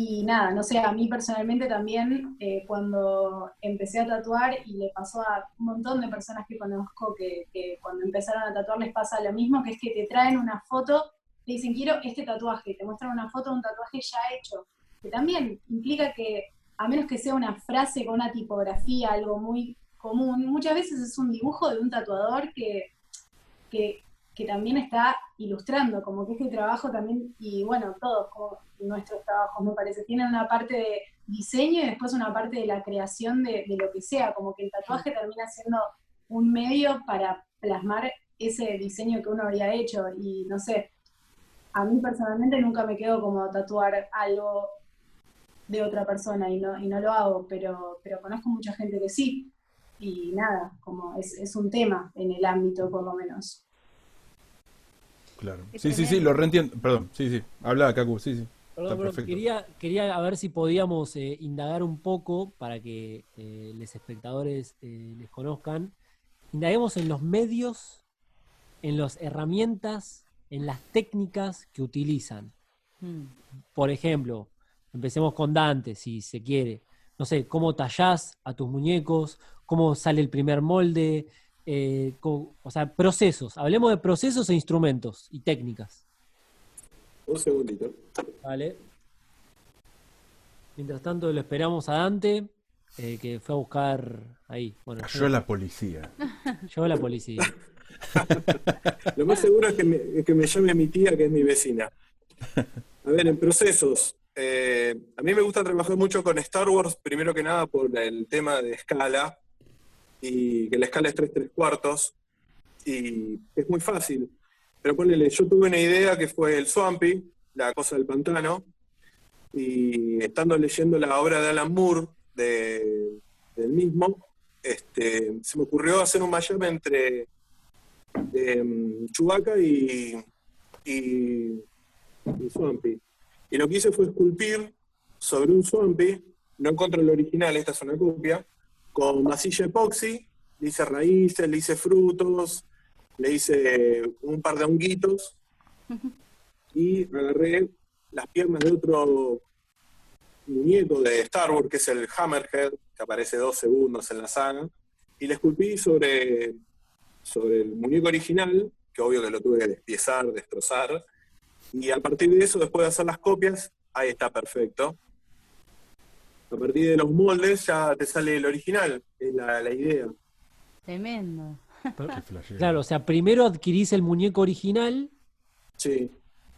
y nada, no sé, a mí personalmente también, eh, cuando empecé a tatuar y le pasó a un montón de personas que conozco que, que cuando empezaron a tatuar les pasa lo mismo, que es que te traen una foto, te dicen quiero este tatuaje, te muestran una foto de un tatuaje ya hecho, que también implica que, a menos que sea una frase con una tipografía, algo muy común, muchas veces es un dibujo de un tatuador que, que, que también está ilustrando, como que este trabajo también, y bueno, todos nuestros trabajos me parece, tienen una parte de diseño y después una parte de la creación de, de lo que sea, como que el tatuaje termina siendo un medio para plasmar ese diseño que uno había hecho y no sé, a mí personalmente nunca me quedo como tatuar algo de otra persona y no, y no lo hago, pero, pero conozco mucha gente que sí. Y nada, como es, es un tema en el ámbito por lo menos. Claro. Es Sí, sí, sí, lo reentiendo. Perdón, sí, sí. Habla, Kaku, sí, sí. Perdón, perfecto. Quería, quería a ver si podíamos eh, indagar un poco para que eh, los espectadores eh, les conozcan. Indaguemos en los medios, en las herramientas, en las técnicas que utilizan. Mm. Por ejemplo, empecemos con Dante, si se quiere. No sé, cómo tallás a tus muñecos, cómo sale el primer molde, eh, co- o sea, procesos. Hablemos de procesos e instrumentos y técnicas. Un segundito. Vale. Mientras tanto, lo esperamos a Dante, eh, que fue a buscar ahí. Bueno, Cayó la policía. llegó la policía. Lo más seguro es que me, es que me llame mi tía, que es mi vecina. A ver, en procesos. eh, a mí me gusta trabajar mucho con Star Wars, primero que nada por el tema de escala, y que la escala es 3 3 cuartos, y es muy fácil. Pero ponele, yo tuve una idea que fue el Swampy, la cosa del pantano, y estando leyendo la obra de Alan Moore, de- del mismo, este, se me ocurrió hacer un mashup entre eh, Chewbacca y, y, y Swampy. Y lo que hice fue esculpir sobre un Swampy, no encuentro el original, esta es una copia, con masilla epoxi, le hice raíces, le hice frutos, le hice un par de honguitos y agarré las piernas de otro muñeco de Star Wars, que es el Hammerhead, que aparece dos segundos en la saga, y le esculpí sobre, sobre el muñeco original, que obvio que lo tuve que despiezar, destrozar, y a partir de eso, después de hacer las copias, ahí está perfecto. A partir de los moldes ya te sale el original, es la, la idea. Tremendo. Claro, o sea, primero adquirís el muñeco original Sí.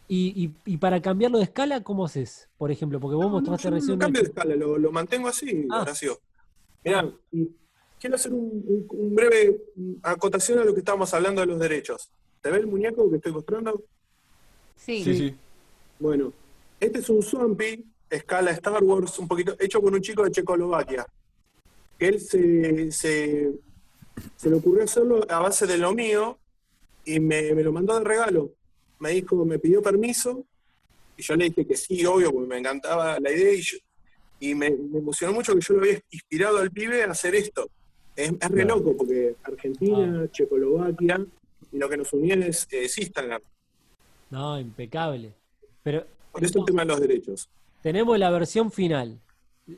Y, y- y para cambiarlo de escala, ¿cómo haces? Por ejemplo, porque vos No, no, mostraste yo no recién. una cambio de escala, lo, lo mantengo así, Ah. Horacio. Mirá, quiero hacer un, un- un breve acotación a lo que estábamos hablando de los derechos. ¿Te ve el muñeco que estoy mostrando? Sí. Sí, sí. Bueno, este es un Swampy, escala Star Wars, un poquito, hecho por un chico de Checoslovaquia. Él se, se, se le ocurrió hacerlo a base de lo mío y me, me lo mandó de regalo. Me dijo, me pidió permiso y yo le dije que sí, obvio, porque me encantaba la idea y, yo- y me, me emocionó mucho que yo lo había inspirado al pibe a hacer esto. Es, es re loco porque Argentina, Checoslovaquia y lo que nos unía es, es Instagram. No, impecable. Pero Por eso el tema de los derechos. Tenemos la versión final.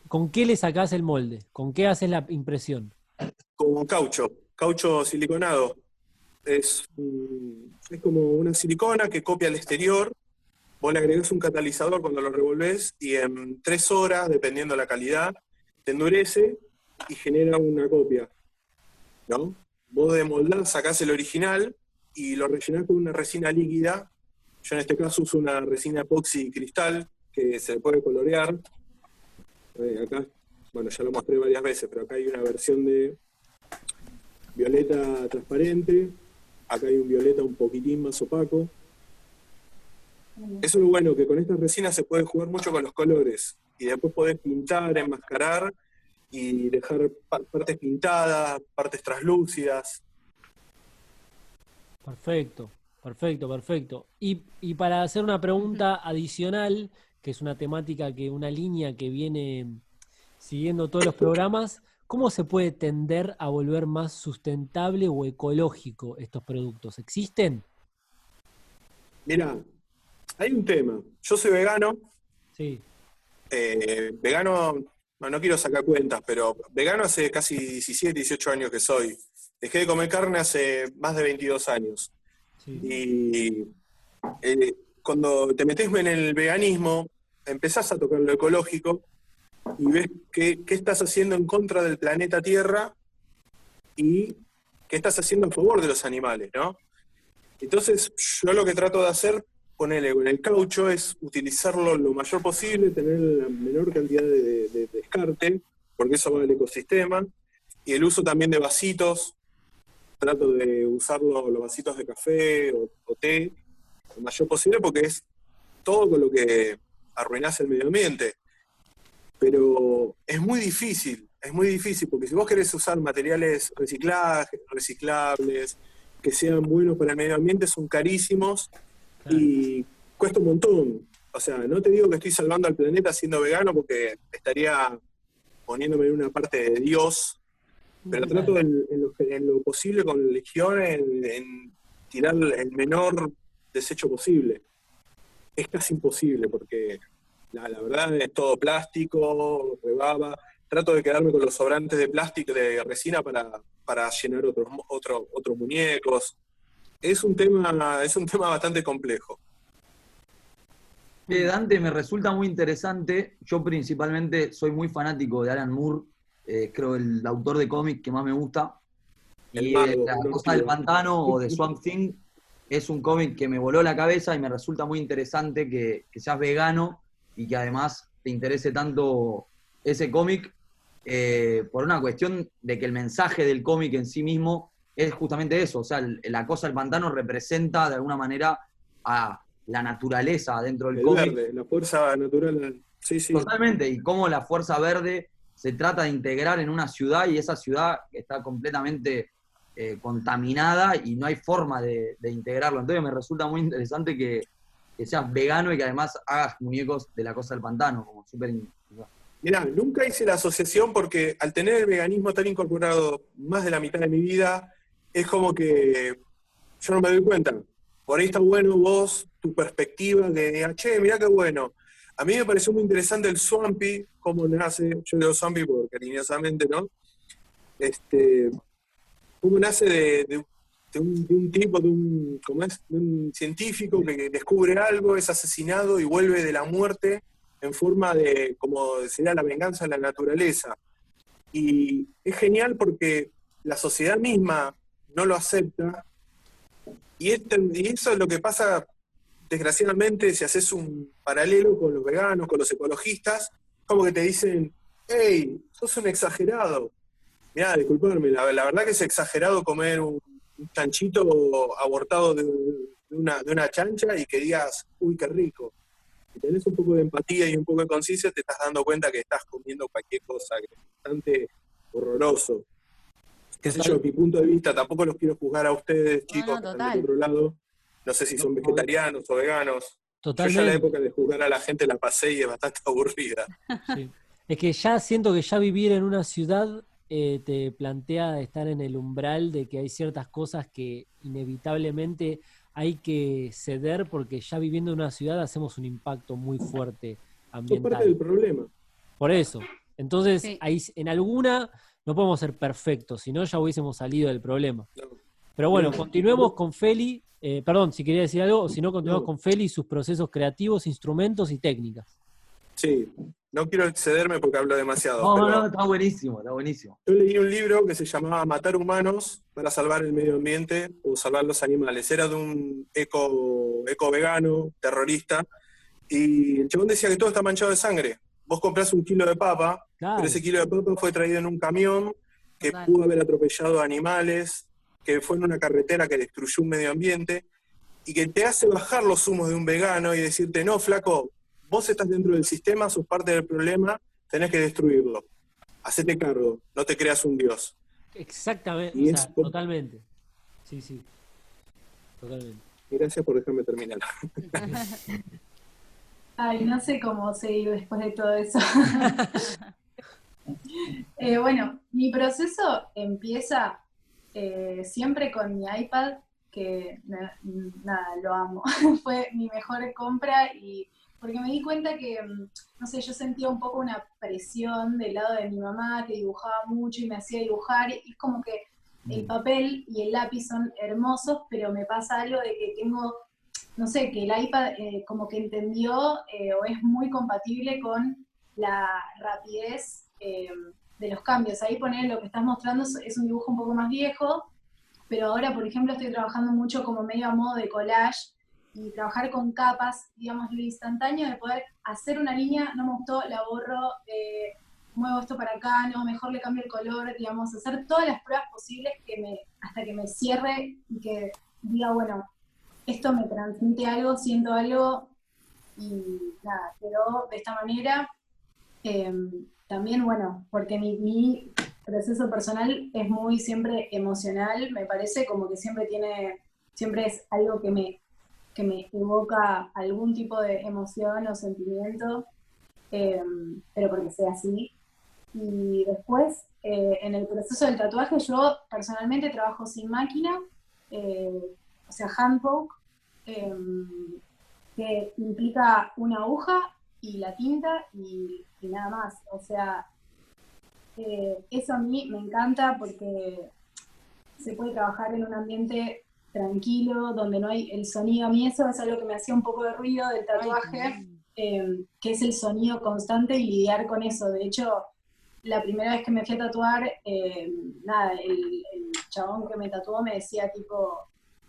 ¿Con qué le sacás el molde? ¿Con qué haces la impresión? con caucho, caucho siliconado. Es, es como una silicona que copia al exterior. Vos le agregás un catalizador cuando lo revolvés y en tres horas, dependiendo la calidad, te endurece y genera una copia. ¿No? Vos de moldar sacás el original y lo rellenás con una resina líquida. Yo en este caso uso una resina epoxi cristal que se puede colorear. Eh, acá, bueno, ya lo mostré varias veces, pero acá hay una versión de violeta transparente, acá hay un violeta un poquitín más opaco. Eso es lo bueno, que con estas resinas se puede jugar mucho con los colores y después podés pintar, enmascarar y dejar pa- partes pintadas, partes translúcidas. Perfecto, perfecto, perfecto. Y, y para hacer una pregunta adicional, que es una temática que, una línea que viene siguiendo todos los programas, ¿cómo se puede tender a volver más sustentable o ecológico estos productos? ¿Existen? Mira, hay un tema. Yo soy vegano, Sí. eh, vegano, no, no quiero sacar cuentas, pero vegano hace casi 17, 18 años que soy. Dejé de comer carne hace más de 22 años. sí. Y eh, cuando te metes en el veganismo, empezás a tocar lo ecológico y ves qué, qué estás haciendo en contra del planeta Tierra y qué estás haciendo a favor de los animales, ¿no? Entonces, yo lo que trato de hacer, ponerle con el caucho, es utilizarlo lo mayor posible, tener la menor cantidad de, de- de descarte, porque eso va al ecosistema, y el uso también de vasitos, trato de usarlo, los vasitos de café o, o té, lo mayor posible, porque es todo con lo que arruinás el medio ambiente. Pero es muy difícil, es muy difícil, porque si vos querés usar materiales reciclables, que sean buenos para el medio ambiente, son carísimos y cuesta un montón. O sea, no te digo que estoy salvando al planeta siendo vegano, porque estaría poniéndome en una parte de Dios, pero trato en, en lo, en lo posible con Legión en, en tirar el menor desecho posible. Es casi imposible porque la, la verdad es todo plástico, rebaba. Trato de quedarme con los sobrantes de plástico, de resina para, para llenar otros otro, otros muñecos. Es un tema, es un tema bastante complejo. Eh, Dante, me resulta muy interesante. Yo principalmente soy muy fanático de Alan Moore, eh, creo el autor de cómic que más me gusta. El Y mago, eh, La Cosa del. Pantano o de Swamp Thing es un cómic que me voló la cabeza y me resulta muy interesante que, que seas vegano y que además te interese tanto ese cómic eh, por una cuestión de que el mensaje del cómic en sí mismo es justamente eso. O sea, el- la Cosa del Pantano representa de alguna manera a la naturaleza dentro del El cómic. verde, la fuerza natural. Sí, sí. Totalmente, y cómo la fuerza verde se trata de integrar en una ciudad y esa ciudad está completamente eh, contaminada y no hay forma de, integrarlo. Entonces me resulta muy interesante que, seas vegano y que además hagas muñecos de la cosa del pantano, como súper... Mirá, nunca hice la asociación porque al tener el veganismo tan incorporado más de la mitad de mi vida, es como que yo no me doy cuenta. Por ahí está bueno vos, tu perspectiva de, ah, che, mirá qué bueno. A mí me pareció muy interesante el Swampy, cómo nace, yo digo Swampy porque cariñosamente, ¿no? Este, cómo nace de, un, de un tipo, de un, ¿cómo es? De un científico que descubre algo, es asesinado y vuelve de la muerte en forma de, como sería la venganza de la naturaleza. Y es genial porque la sociedad misma no lo acepta. Y, este- y eso es lo que pasa desgraciadamente, si haces un paralelo con los veganos, con los ecologistas, como que te dicen, hey, sos un exagerado. Mirá, disculparme, la, la verdad que es exagerado comer un, un chanchito abortado de, de una, de una chancha y que digas, uy, qué rico. Si tenés un poco de empatía y un poco de conciencia, te estás dando cuenta que estás comiendo cualquier cosa, que es bastante horroroso. Qué sé yo, mi punto de vista, tampoco los quiero juzgar a ustedes, chicos, no, que están total. del otro lado. No sé si son vegetarianos o veganos. Yo ya la Totalmente. época de juzgar a la gente la pasé y es bastante aburrida. Sí. Es que ya siento que ya vivir en una ciudad eh, te plantea estar en el umbral de que hay ciertas cosas que inevitablemente hay que ceder porque ya viviendo en una ciudad hacemos un impacto muy fuerte Son parte del ambiental. problema. Por eso. Entonces, Sí. ahí en alguna no podemos ser perfectos, si no ya hubiésemos salido del problema. No. Pero bueno, No. continuemos con Feli. eh, perdón, si quería decir algo, o si no, continuemos No. con Feli y sus procesos creativos, instrumentos y técnicas. Sí, no quiero excederme porque hablo demasiado. No, pero no, está buenísimo, está buenísimo. Yo leí un libro que se llamaba Matar humanos para salvar el medio ambiente o salvar los animales. Era de un eco, eco vegano, terrorista, y el chabón decía que todo está manchado de sangre. Vos comprás un kilo de papa, Claro. pero ese kilo de papa fue traído en un camión que Total. pudo haber atropellado animales, que fue en una carretera que destruyó un medio ambiente, y que te hace bajar los humos de un vegano y decirte, no, flaco, vos estás dentro del sistema, sos parte del problema, tenés que destruirlo. Hacete cargo, no te creas un dios. Exactamente, Y o es sea, po- totalmente. Sí, sí. Totalmente. Y gracias por dejarme terminar. Ay, no sé cómo seguir después de todo eso. Eh, bueno, mi proceso empieza eh, siempre con mi iPad, que na- nada, lo amo. Fue mi mejor compra y porque me di cuenta que, mm, no sé, yo sentía un poco una presión del lado de mi mamá que dibujaba mucho y me hacía dibujar y es como que el papel y el lápiz son hermosos, pero me pasa algo de que tengo no sé, que el iPad eh, como que entendió eh, o es muy compatible con la rapidez eh, de los cambios. Ahí poner lo que estás mostrando es un dibujo un poco más viejo, pero ahora, por ejemplo, estoy trabajando mucho como medio a modo de collage y trabajar con capas, digamos, lo instantáneo de poder hacer una línea, no me gustó, la borro, eh, muevo esto para acá, no, mejor le cambio el color, digamos, hacer todas las pruebas posibles que me, hasta que me cierre y que diga, bueno, esto me transmite algo, siento algo y nada, quedó de esta manera. Eh, también, bueno, porque mi, mi proceso personal es muy siempre emocional, me parece como que siempre tiene, siempre es algo que me, que me evoca algún tipo de emoción o sentimiento, eh, pero porque sea así. Y después, eh, en el proceso del tatuaje, yo personalmente trabajo sin máquina, eh, o sea, handpoke, eh, que implica una aguja y la tinta y, y nada más. O sea, eh, eso a mí me encanta porque se puede trabajar en un ambiente tranquilo, donde no hay el sonido. A mí eso es algo que me hacía un poco de ruido del tatuaje, eh, que es el sonido constante y lidiar con eso. De hecho, la primera vez que me fui a tatuar, eh, nada, el, el chabón que me tatuó me decía tipo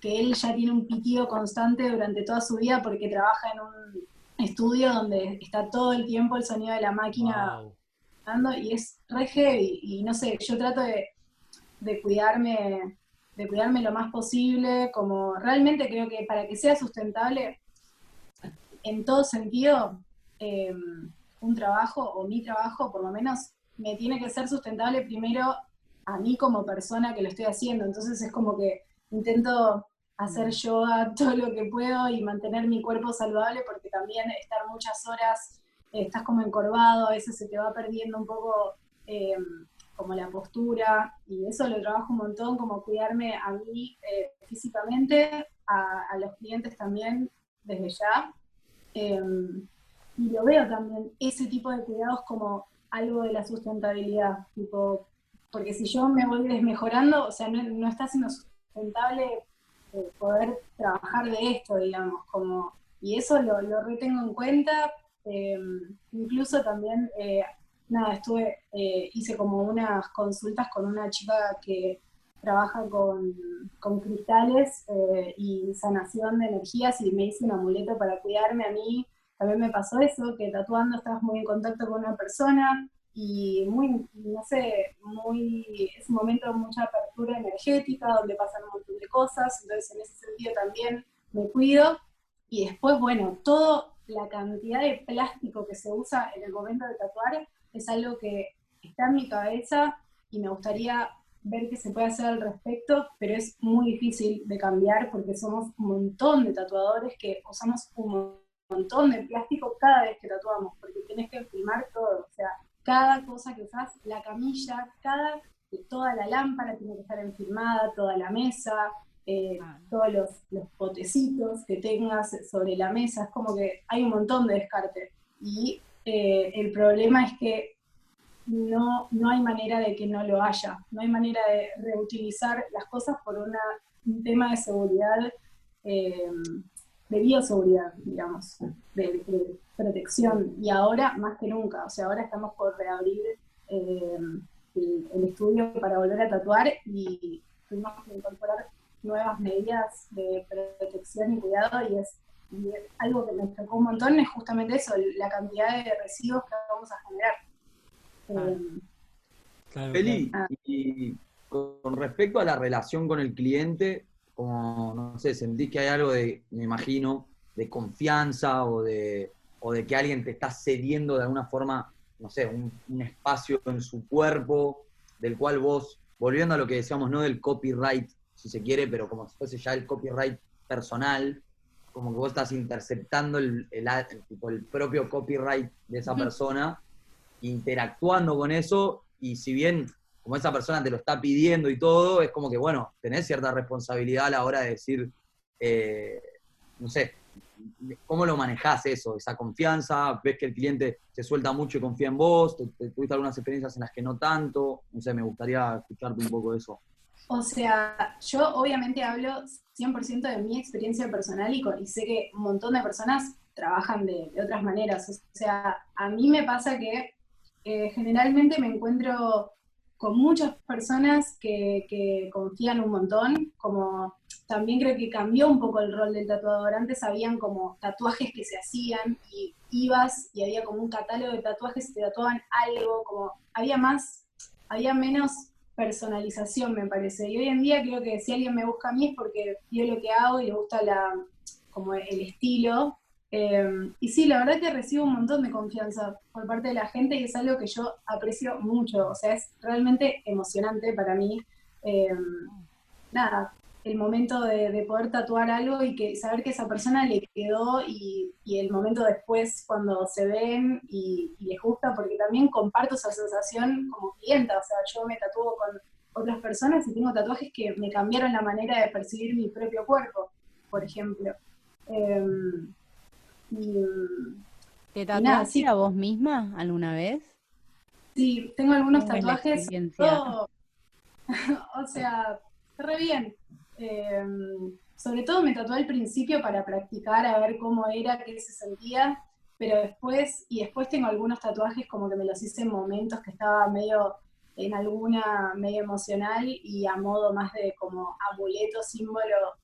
que él ya tiene un pitido constante durante toda su vida porque trabaja en un estudio donde está todo el tiempo el sonido de la máquina Wow. dando y es re heavy y no sé, yo trato de, de cuidarme de cuidarme lo más posible, como realmente creo que para que sea sustentable en todo sentido, eh, un trabajo o mi trabajo por lo menos me tiene que ser sustentable primero a mí como persona que lo estoy haciendo, entonces es como que intento hacer yoga todo lo que puedo y mantener mi cuerpo saludable porque también estar muchas horas eh, estás como encorvado, a veces se te va perdiendo un poco eh, como la postura, y eso lo trabajo un montón, como cuidarme a mí eh, físicamente, a, los clientes también desde ya. Eh, y lo veo también, ese tipo de cuidados como algo de la sustentabilidad, tipo, porque si yo me voy desmejorando, o sea, no, no está siendo sustentable eh, poder trabajar de esto, digamos, como, y eso lo, lo retengo en cuenta, eh, incluso también, eh, nada, estuve, eh, hice como unas consultas con una chica que trabaja con, con cristales eh, y sanación de energías y me hice un amuleto para cuidarme a mí. También me pasó eso, que tatuando estabas muy en contacto con una persona y muy, no sé, muy, es un momento de mucha apertura energética, donde pasan un montón de cosas, entonces en ese sentido también me cuido. Y después, bueno, toda la cantidad de plástico que se usa en el momento de tatuar es algo que está en mi cabeza y me gustaría ver qué se puede hacer al respecto, pero es muy difícil de cambiar porque somos un montón de tatuadores que usamos un montón de plástico cada vez que tatuamos, porque tienes que filmar todo, o sea, cada cosa que usas, la camilla, cada, toda la lámpara tiene que estar enfilmada, toda la mesa, eh, todos los, los, potecitos que tengas sobre la mesa, es como que hay un montón de descarte. Y eh, el problema es que no, no hay manera de que no lo haya, no hay manera de reutilizar las cosas por una, un tema de seguridad, eh, de bioseguridad, digamos, de, protección. Y ahora más que nunca, o sea, ahora estamos por reabrir eh, el, estudio para volver a tatuar y tuvimos que incorporar nuevas medidas de protección y cuidado y es, y algo que me tocó un montón, es justamente eso, la cantidad de residuos que vamos a generar. Feli, y con respecto a la relación con el cliente, como, no sé, sentís que hay algo de, me imagino, de confianza o de, o de que alguien te está cediendo de alguna forma, no sé, un, espacio en su cuerpo, del cual vos, volviendo a lo que decíamos, no del copyright, si se quiere, pero como si fuese ya el copyright personal, como que vos estás interceptando el, el, el propio copyright de esa persona interactuando con eso y si bien como esa persona te lo está pidiendo y todo, es como que, bueno, tenés cierta responsabilidad a la hora de decir, eh, no sé, ¿cómo lo manejás eso? Esa confianza, ves que el cliente se suelta mucho y confía en vos, tuviste algunas experiencias en las que no tanto, no sé, me gustaría escucharte un poco de eso. O sea, yo obviamente hablo 100% de mi experiencia personal y, y, sé que un montón de personas trabajan de, otras maneras. O sea, a mí me pasa que eh, generalmente me encuentro con muchas personas que, confían un montón, como también creo que cambió un poco el rol del tatuador. Antes habían como tatuajes que se hacían y ibas y había como un catálogo de tatuajes te tatuaban algo, como había más, había menos personalización me parece. Y hoy en día creo que si alguien me busca a mí es porque vio lo que hago y le gusta la, como el estilo Em, y sí, la verdad que recibo un montón de confianza por parte de la gente y es algo que yo aprecio mucho, o sea, es realmente emocionante para mí. Em, nada, el momento de, poder tatuar algo y que saber que esa persona le quedó y, el momento después cuando se ven y, les gusta, porque también comparto esa sensación como clienta, o sea, yo me tatúo con otras personas y tengo tatuajes que me cambiaron la manera de percibir mi propio cuerpo, por ejemplo. Em, ¿Te tatuaste a vos misma alguna vez? Sí, tengo algunos tatuajes. o sea, re bien. Em, sobre todo me tatué al principio para practicar, a ver cómo era, qué se sentía, pero después, y después tengo algunos tatuajes como que me los hice en momentos que estaba medio en alguna medio emocional y a modo más de como amuleto, símbolo.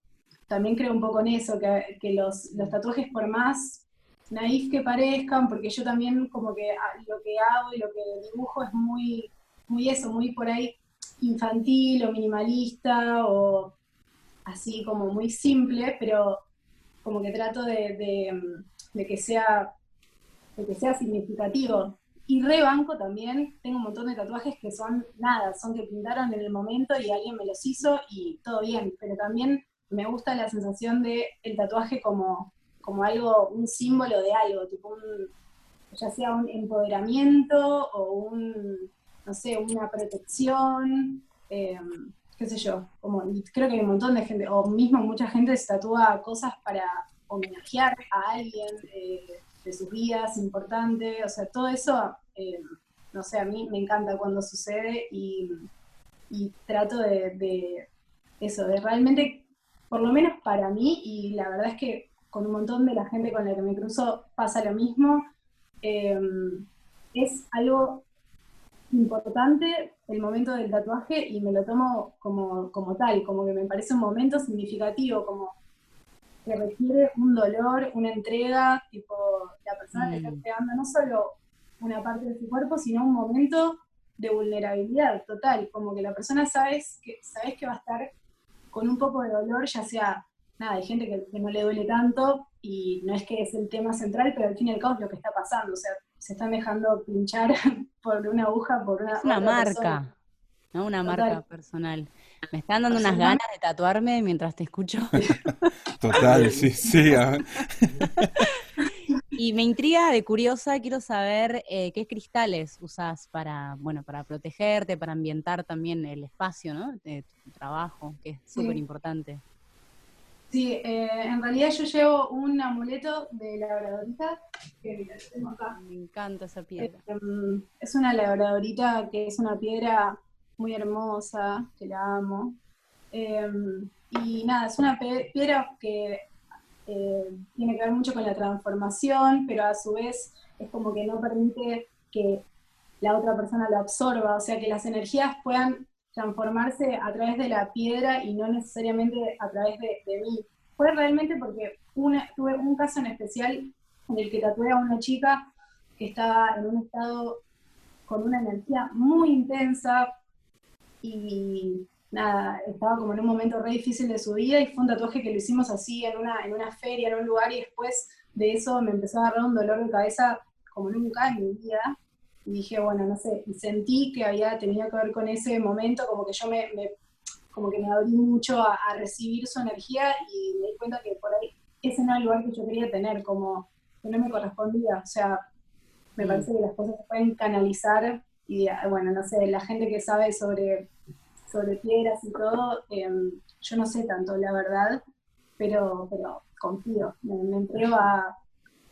También creo un poco en eso, que, que los, los, tatuajes por más naif que parezcan, porque yo también como que ah, lo que hago y lo que dibujo es muy, muy eso, muy por ahí infantil o minimalista o así como muy simple, pero como que trato de, de, que, sea, de que sea significativo. Y rebanco también, tengo un montón de tatuajes que son nada, son que pintaron en el momento y alguien me los hizo y todo bien, pero también me gusta la sensación de tatuaje como, como algo, un símbolo de algo, tipo un, ya sea un empoderamiento o un, no sé, una protección, em, qué sé yo, como creo que hay un montón de gente, o mismo mucha gente se tatúa cosas para homenajear a alguien eh, de sus vidas importante, o sea, todo eso, em, no sé, a mí me encanta cuando sucede y, trato de eso, de realmente por lo menos para mí, y la verdad es que con un montón de la gente con la que me cruzo pasa lo mismo, em, es algo importante el momento del tatuaje y me lo tomo como, como tal, como que me parece un momento significativo, como que requiere un dolor, una entrega, tipo, la persona que está Mm. entregando no solo una parte de su cuerpo, sino un momento de vulnerabilidad total, como que la persona sabes que, sabes que va a estar con un poco de dolor, ya sea, nada, hay gente que, que no le duele tanto y no es que es el tema central, pero al fin y al cabo es lo que está pasando, o sea, se están dejando pinchar por una aguja, por una, Es una marca, persona. ¿no? Una Total. marca personal. Me están dando unas ganas de tatuarme mientras te escucho. Total, sí, sí. Y me intriga de curiosa, quiero saber eh, qué cristales usas para, bueno, para protegerte, para ambientar también el espacio, ¿no? De tu trabajo, que es Sí. súper importante. Sí, eh, en realidad yo llevo un amuleto de labradorita, que mira, lo tengo acá. Me encanta esa piedra. Em, es una labradorita que es una piedra muy hermosa, que la amo. Em, y nada, es una piedra que eh, tiene que ver mucho con la transformación, pero a su vez es como que no permite que la otra persona lo absorba, o sea, que las energías puedan transformarse a través de la piedra y no necesariamente a través de, mí. Fue realmente porque tuve un caso en especial en el que tatué a una chica que estaba en un estado con una energía muy intensa y nada, estaba como en un momento re difícil de su vida y fue un tatuaje que lo hicimos así en una, en una feria, en un lugar y después de eso me empezó a agarrar un dolor de cabeza como nunca en mi vida dije, bueno, no sé, y sentí que había tenido que ver con ese momento, como que yo me, me- como que me abrí mucho a, a recibir su energía y me di cuenta que por ahí ese no era el lugar que yo quería tener, como que no me correspondía, o sea, me Mm. parece que las cosas se pueden canalizar y ah, bueno, no sé, la gente que sabe sobre, sobre piedras y todo, em, yo no sé tanto, la verdad, pero, pero confío, me, me entrego a,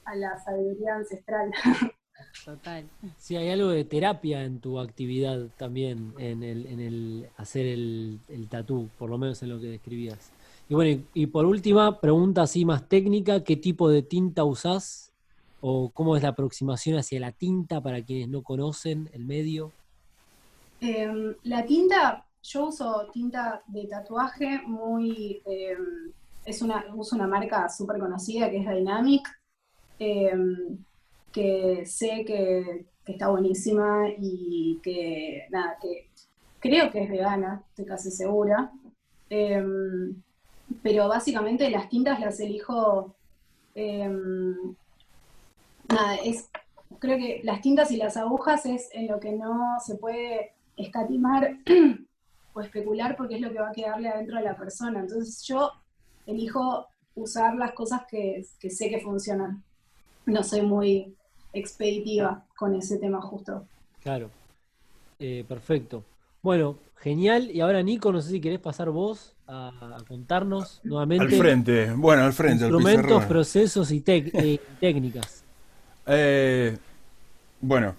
a la sabiduría ancestral. Total. Sí, hay algo de terapia en tu actividad también, en el, en el hacer el, el tatú, por lo menos en lo que describías. Y bueno, y, y por última, pregunta así más técnica, ¿qué tipo de tinta usás? ¿O cómo es la aproximación hacia la tinta para quienes no conocen el medio? Em, la tinta, yo uso tinta de tatuaje muy, em, es una, uso una marca súper conocida que es Dynamic, em, que sé que, está buenísima y que, nada, que creo que es vegana, estoy casi segura. Em, pero básicamente las tintas las elijo, em, nada, es, creo que las tintas y las agujas es en lo que no se puede escatimar o especular porque es lo que va a quedarle adentro de la persona. Entonces yo elijo usar las cosas que sé que funcionan. No soy muy expeditiva con ese tema justo. Claro. Eh, perfecto. Bueno, genial. Y ahora, Nico, no sé si querés pasar vos a, a contarnos Al nuevamente frente, bueno, al frente, al instrumentos, procesos y eh, técnicas. Eh, bueno,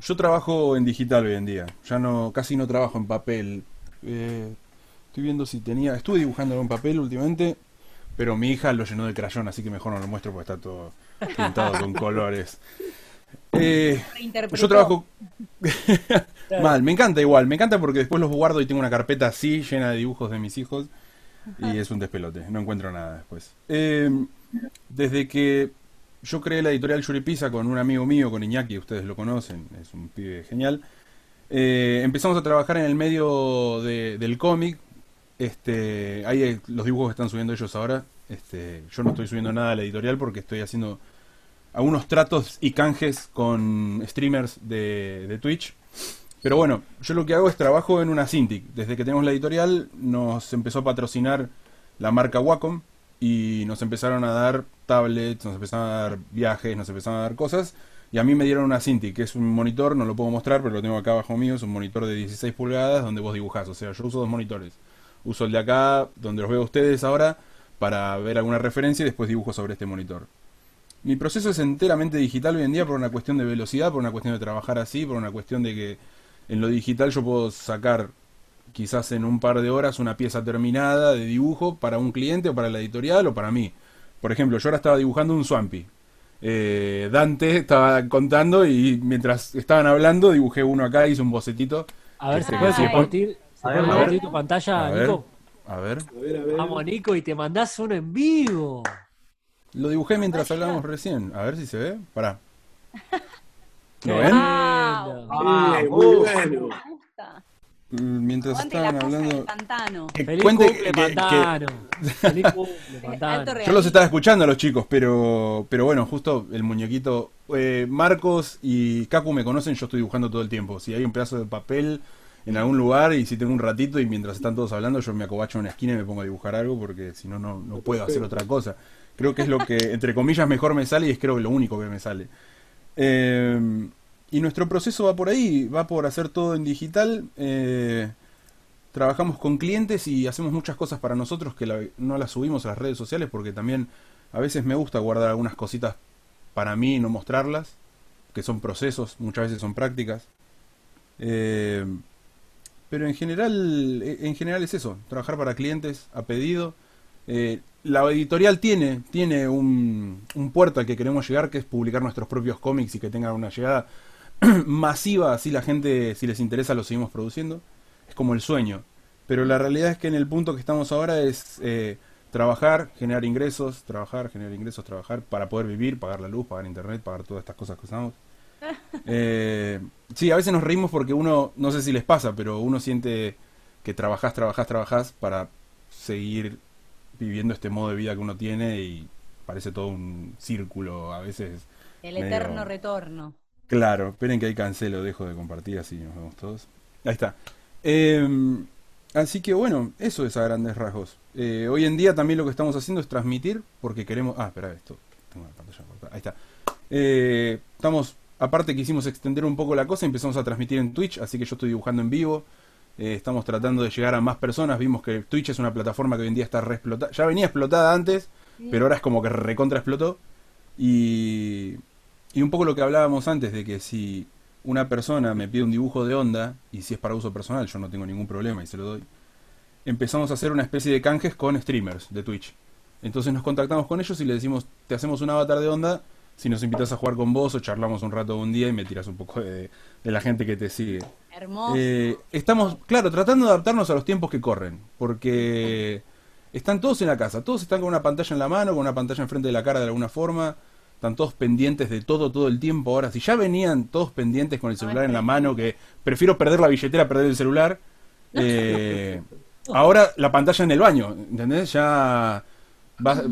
yo trabajo en digital hoy en día. Ya no, casi no trabajo en papel. Eh, estoy viendo si tenía, estuve dibujando en papel últimamente, pero mi hija lo llenó de crayón, así que mejor no lo muestro porque está todo pintado con colores. Eh, yo trabajo mal, me encanta igual, me encanta porque después los guardo y tengo una carpeta así llena de dibujos de mis hijos y es un despelote, no encuentro nada después. Eh, desde que yo creé la editorial Yuripisa con un amigo mío, con Iñaki, ustedes lo conocen, es un pibe genial. eh, empezamos a trabajar en el medio de- del cómic. Este, ahí hay los dibujos que están subiendo ellos ahora. Este, yo no estoy subiendo nada a la editorial porque estoy haciendo algunos tratos y canjes con streamers de, Twitch. Pero bueno, yo lo que hago es trabajo en una Cintiq. Desde que tenemos la editorial nos empezó a patrocinar la marca Wacom y nos empezaron a dar tablets, nos empezaron a dar viajes, nos empezaron a dar cosas. Y a mí me dieron una Cintiq, que es un monitor, no lo puedo mostrar, pero lo tengo acá abajo mío, es un monitor de 16 pulgadas donde vos dibujás. O sea, yo uso dos monitores. Uso el de acá, donde los veo a ustedes ahora, para ver alguna referencia y después dibujo sobre este monitor. Mi proceso es enteramente digital hoy en día por una cuestión de velocidad, por una cuestión de trabajar así, por una cuestión de que en lo digital yo puedo sacar quizás en un par de horas una pieza terminada de dibujo para un cliente o para la editorial o para mí. Por ejemplo, yo ahora estaba dibujando un Swampy. eh, Dante estaba contando y mientras estaban hablando dibujé uno acá, hice un bocetito. A ver, Este, ¿se puede Ay. compartir, ¿se A puede ver, a compartir ver. tu pantalla, A ver. Nico? A ver, A ver, a ver. Vamos, Nico, y te mandás uno en vivo. lo dibujé mientras hablábamos recién. A ver si se ve. Pará. ¿Lo ven? lindo. Ah, Sí, muy bueno. Mm, Mientras la estaban hablando. Que Feliz cuente cumple, que- que- Pantano. Feliz cumple, Pantano. Alto Yo los estaba escuchando a los chicos, pero, pero bueno, justo el muñequito. eh, Marcos y Kaku me conocen, yo estoy dibujando todo el tiempo. Si hay un pedazo de papel en algún lugar y si tengo un ratito y mientras están todos hablando, yo me acobacho en una esquina y me pongo a dibujar algo porque si no, no puedo hacer otra cosa. Creo que es lo que, entre comillas, mejor me sale y es creo que lo único que me sale. Eh, y nuestro proceso va por ahí, va por hacer todo en digital. eh, trabajamos con clientes y hacemos muchas cosas para nosotros que la- no las subimos a las redes sociales porque también a veces me gusta guardar algunas cositas para mí y no mostrarlas, que son procesos, muchas veces son prácticas. Eh, pero en general, eh, en general es eso, trabajar para clientes a pedido. Eh, la editorial tiene, tiene un, un puerto al que queremos llegar, que es publicar nuestros propios cómics y que tengan una llegada masiva, así la gente, si les interesa, lo seguimos produciendo. Es como el sueño. Pero la realidad es que en el punto que estamos ahora es eh, trabajar, generar ingresos, trabajar, generar ingresos, trabajar para poder vivir, pagar la luz, pagar internet, pagar todas estas cosas que usamos. Eh, sí, a veces nos reímos porque uno, no sé si les pasa, pero uno siente que trabajás, trabajás, trabajás para seguir viviendo este modo de vida que uno tiene y parece todo un círculo a veces. El medio- eterno retorno. Claro, esperen que ahí cancelo, dejo de compartir así nos vemos todos. Ahí está. Eh, así que bueno, eso es a grandes rasgos. Eh, hoy en día también lo que estamos haciendo es transmitir porque queremos... Ah, espera, esto. Tengo la pantalla cortada. Ahí está. Eh, estamos, aparte quisimos extender un poco la cosa, empezamos a transmitir en Twitch, así que yo estoy dibujando en vivo. Eh, estamos tratando de llegar a más personas. Vimos que Twitch es una plataforma que hoy en día está re explotada. Ya venía explotada antes, pero ahora es como que recontra explotó. Y, y un poco lo que hablábamos antes de que si una persona me pide un dibujo de onda, y si es para uso personal, yo no tengo ningún problema y se lo doy, empezamos a hacer una especie de canjes con streamers de Twitch. Entonces nos contactamos con ellos y le decimos, te hacemos un avatar de onda si nos invitas a jugar con vos o charlamos un rato un día y me tiras un poco de, de la gente que te sigue. Hermoso. Eh, estamos, claro, tratando de adaptarnos a los tiempos que corren, porque están todos en la casa, todos están con una pantalla en la mano, con una pantalla enfrente de la cara de alguna forma, están todos pendientes de todo todo el tiempo. Ahora, si ya venían todos pendientes con el celular en la mano, que prefiero perder la billetera a perder el celular, eh, ahora la pantalla en el baño, ¿entendés? Ya... vas-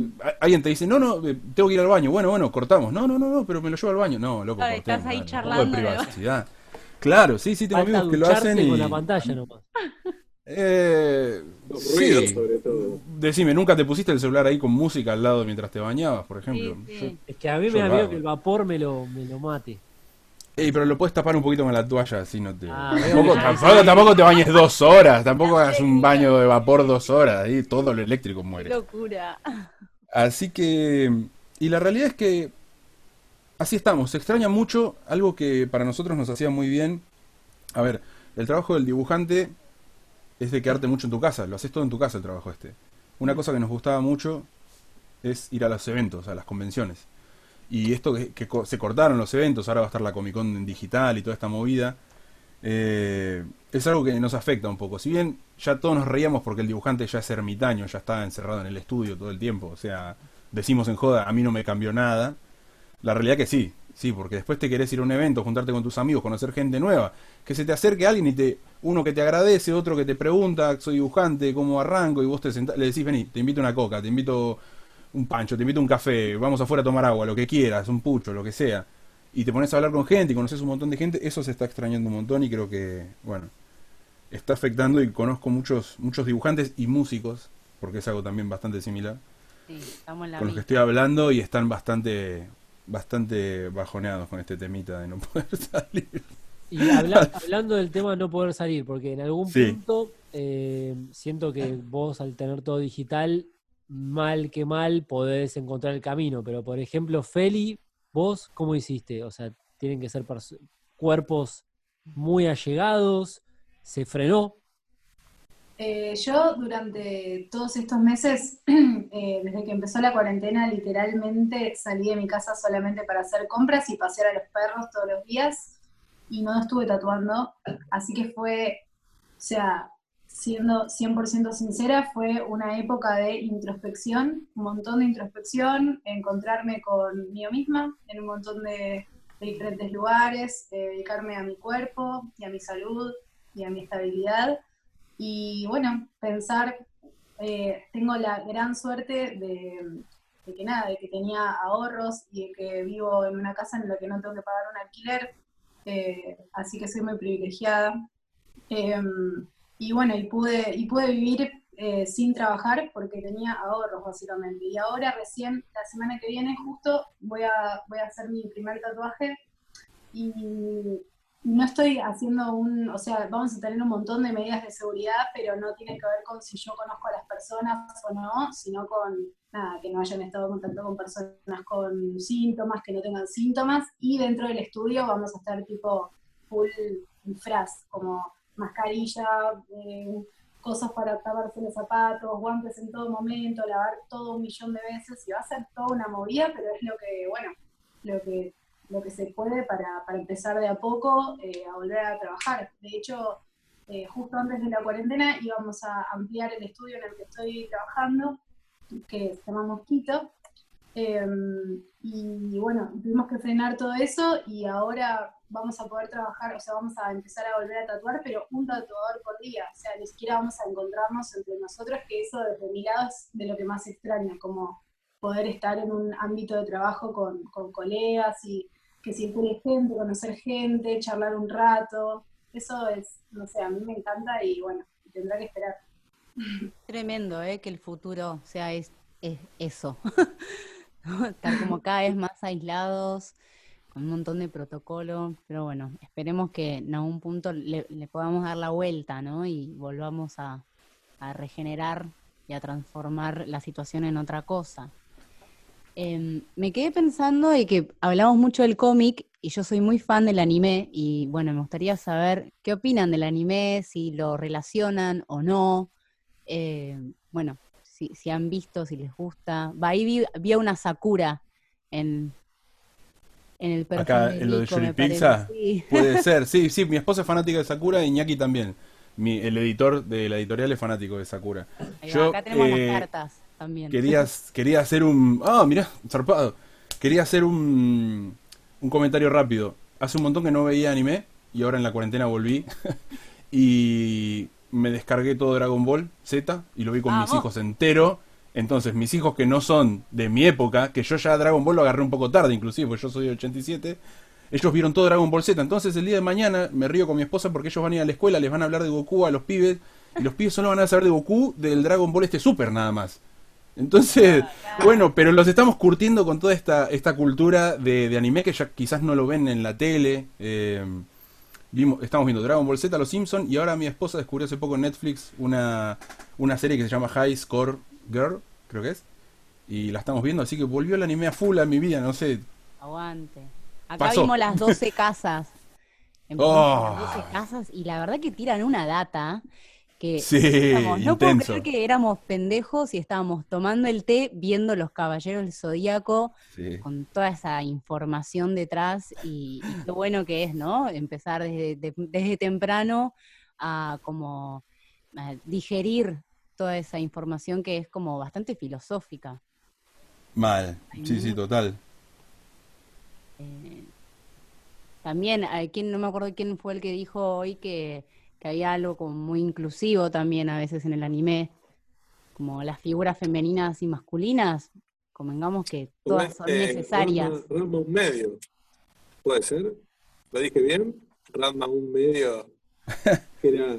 alguien te dice, no, no, eh, tengo que ir al baño. Bueno, bueno, cortamos. No, no, no, no, pero me lo llevo al baño. No, loco, Ay, estás ahí dale, charlando de privacidad. Claro, sí, sí, tengo Falta amigos que lo hacen y... con la pantalla nomás. Eh, sí. sobre todo. Decime, ¿nunca te pusiste el celular ahí con música al lado mientras te bañabas, por ejemplo? Sí, sí. Es que a mí me da miedo que el vapor me lo, me lo mate. Ey, pero lo puedes tapar un poquito con la toalla, así no te... Ah, tampoco, tampoco, tampoco te bañes dos horas, tampoco hagas un baño de vapor dos horas, ahí todo lo eléctrico Qué muere. locura. Así que... Y la realidad es que... Así estamos, se extraña mucho algo que para nosotros nos hacía muy bien. A ver, el trabajo del dibujante es de quedarte mucho en tu casa, lo haces todo en tu casa el trabajo este. Una cosa que nos gustaba mucho es ir a los eventos, a las convenciones. Y esto que, que se cortaron los eventos, ahora va a estar la Comic Con en digital y toda esta movida, eh, es algo que nos afecta un poco. Si bien ya todos nos reíamos porque el dibujante ya es ermitaño, ya está encerrado en el estudio todo el tiempo, o sea, decimos en joda, a mí no me cambió nada. La realidad que sí, sí, porque después te querés ir a un evento, juntarte con tus amigos, conocer gente nueva, que se te acerque alguien y te, uno que te agradece, otro que te pregunta, soy dibujante, cómo arranco, y vos te sentás, le decís, vení, te invito una coca, te invito un pancho, te invito un café, vamos afuera a tomar agua, lo que quieras, un pucho, lo que sea. Y te pones a hablar con gente y conoces un montón de gente, eso se está extrañando un montón y creo que, bueno, está afectando y conozco muchos, muchos dibujantes y músicos, porque es algo también bastante similar, Sí, estamos en la con los que estoy hablando y están bastante, bastante bajoneados con este temita de no poder salir. Y habla- hablando del tema de no poder salir, porque en algún Sí. punto eh, siento que vos al tener todo digital, mal que mal, podés encontrar el camino. Pero por ejemplo, Feli, vos, ¿cómo hiciste? O sea, tienen que ser cuerpos muy allegados, se frenó. Eh, yo durante todos estos meses, eh, desde que empezó la cuarentena, literalmente salí de mi casa solamente para hacer compras y pasear a los perros todos los días y no estuve tatuando, así que fue, o sea, siendo 100% sincera, fue una época de introspección, un montón de introspección, encontrarme conmigo misma en un montón de, de diferentes lugares, eh, dedicarme a mi cuerpo y a mi salud y a mi estabilidad. Y bueno, pensar, eh, tengo la gran suerte de, de que nada, de que tenía ahorros y de que vivo en una casa en la que no tengo que pagar un alquiler, eh, así que soy muy privilegiada. Em, y bueno, y pude, y pude vivir eh, sin trabajar porque tenía ahorros básicamente. Y ahora recién, la semana que viene justo, voy a, voy a hacer mi primer tatuaje y no estoy haciendo un, o sea, vamos a tener un montón de medidas de seguridad, pero no tiene que ver con si yo conozco a las personas o no, sino con, nada, que no hayan estado en contacto con personas con síntomas, que no tengan síntomas, y dentro del estudio vamos a estar tipo full disfraz, como mascarilla, eh, cosas para taparse los zapatos, guantes en todo momento, lavar todo un millón de veces, y va a ser toda una movida, pero es lo que, bueno, lo que lo que se puede para, para empezar de a poco eh, a volver a trabajar. De hecho, eh, justo antes de la cuarentena íbamos a ampliar el estudio en el que estoy trabajando, que se llama Mosquito. Em, y bueno, tuvimos que frenar todo eso y ahora vamos a poder trabajar, o sea, vamos a empezar a volver a tatuar, pero un tatuador por día, o sea, ni siquiera vamos a encontrarnos entre nosotros, que eso desde mi lado es de lo que más extraño, como poder estar en un ámbito de trabajo con, con colegas y que circule gente, conocer gente, charlar un rato. Eso es, no sé, a mí me encanta y bueno, tendrá que esperar. Tremendo, ¿eh? Que el futuro sea es, es eso. Estar como cada vez más aislados, con un montón de protocolo, pero bueno, esperemos que en algún punto le, le podamos dar la vuelta, ¿no? Y volvamos a, a regenerar y a transformar la situación en otra cosa. Eh, me quedé pensando de que hablamos mucho del cómic y yo soy muy fan del anime y bueno, me gustaría saber qué opinan del anime, si lo relacionan o no. Eh, bueno, si, si, han visto, si les gusta. Va, ahí vi, vi a una Sakura en, en el perfil Acá, de en lo de me Pizza, sí. puede ser. Sí, sí, mi esposa es fanática de Sakura y Iñaki también. Mi, el editor de la editorial es fanático de Sakura. Va, Yo, acá tenemos eh, las cartas también. Quería, quería hacer un. Ah, mirá, zarpado. Quería hacer un, un comentario rápido. Hace un montón que no veía anime y ahora en la cuarentena volví. y me descargué todo Dragon Ball Z y lo vi con mis Vamos. hijos entero. Entonces, mis hijos que no son de mi época, que yo ya Dragon Ball lo agarré un poco tarde, inclusive, porque yo soy de 87, ellos vieron todo Dragon Ball Z. Entonces, el día de mañana me río con mi esposa porque ellos van a ir a la escuela, les van a hablar de Goku a los pibes, y los pibes solo van a saber de Goku del Dragon Ball este Super nada más. Entonces, bueno, pero los estamos curtiendo con toda esta, esta cultura de, de anime que ya quizás no lo ven en la tele. eh, vimos, estamos viendo Dragon Ball Z, Los Simpsons, y ahora mi esposa descubrió hace poco en Netflix una, una serie que se llama High Score Girl, creo que es. Y la estamos viendo, así que volvió el anime a full a mi vida, no sé. Aguante. Acá Pasó. vimos las 12 casas. Empezamos Oh. las 12 casas y la verdad que tiran una data que Sí, digamos, no puedo creer que éramos pendejos y estábamos tomando el té viendo los caballeros del zodíaco Sí. con toda esa información detrás y, y qué bueno que es, ¿no? Empezar desde, de- desde temprano a como a digerir toda esa información que es como bastante filosófica. Mal, sí, sí, total. Eh, también, eh, ¿quién, no me acuerdo quién fue el que dijo hoy que, que había algo como muy inclusivo también a veces en el anime, como las figuras femeninas y masculinas, convengamos que todas son Este, necesarias. Ranma, Ranma un medio. ¿Puede ser? ¿Lo dije bien? Ranma un medio. Que era,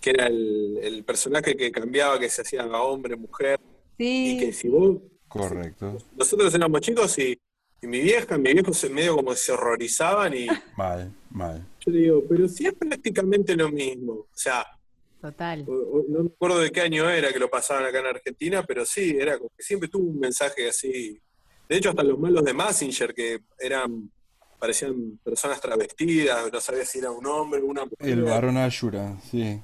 que era el, el personaje que cambiaba, que se hacía hombre, mujer. Y que si vos. Correcto. Nosotros éramos chicos y, y mi vieja, mi viejo se medio como se horrorizaban y Mal, mal. Yo digo, pero si es prácticamente lo mismo. O sea, total. o- o- no me acuerdo de qué año era que lo pasaban acá en Argentina, pero sí, era como que siempre tuvo un mensaje así. De hecho, hasta los malos de Massinger, que eran, parecían personas travestidas, no sabía si era un hombre o una mujer. El varón Ashura, sí.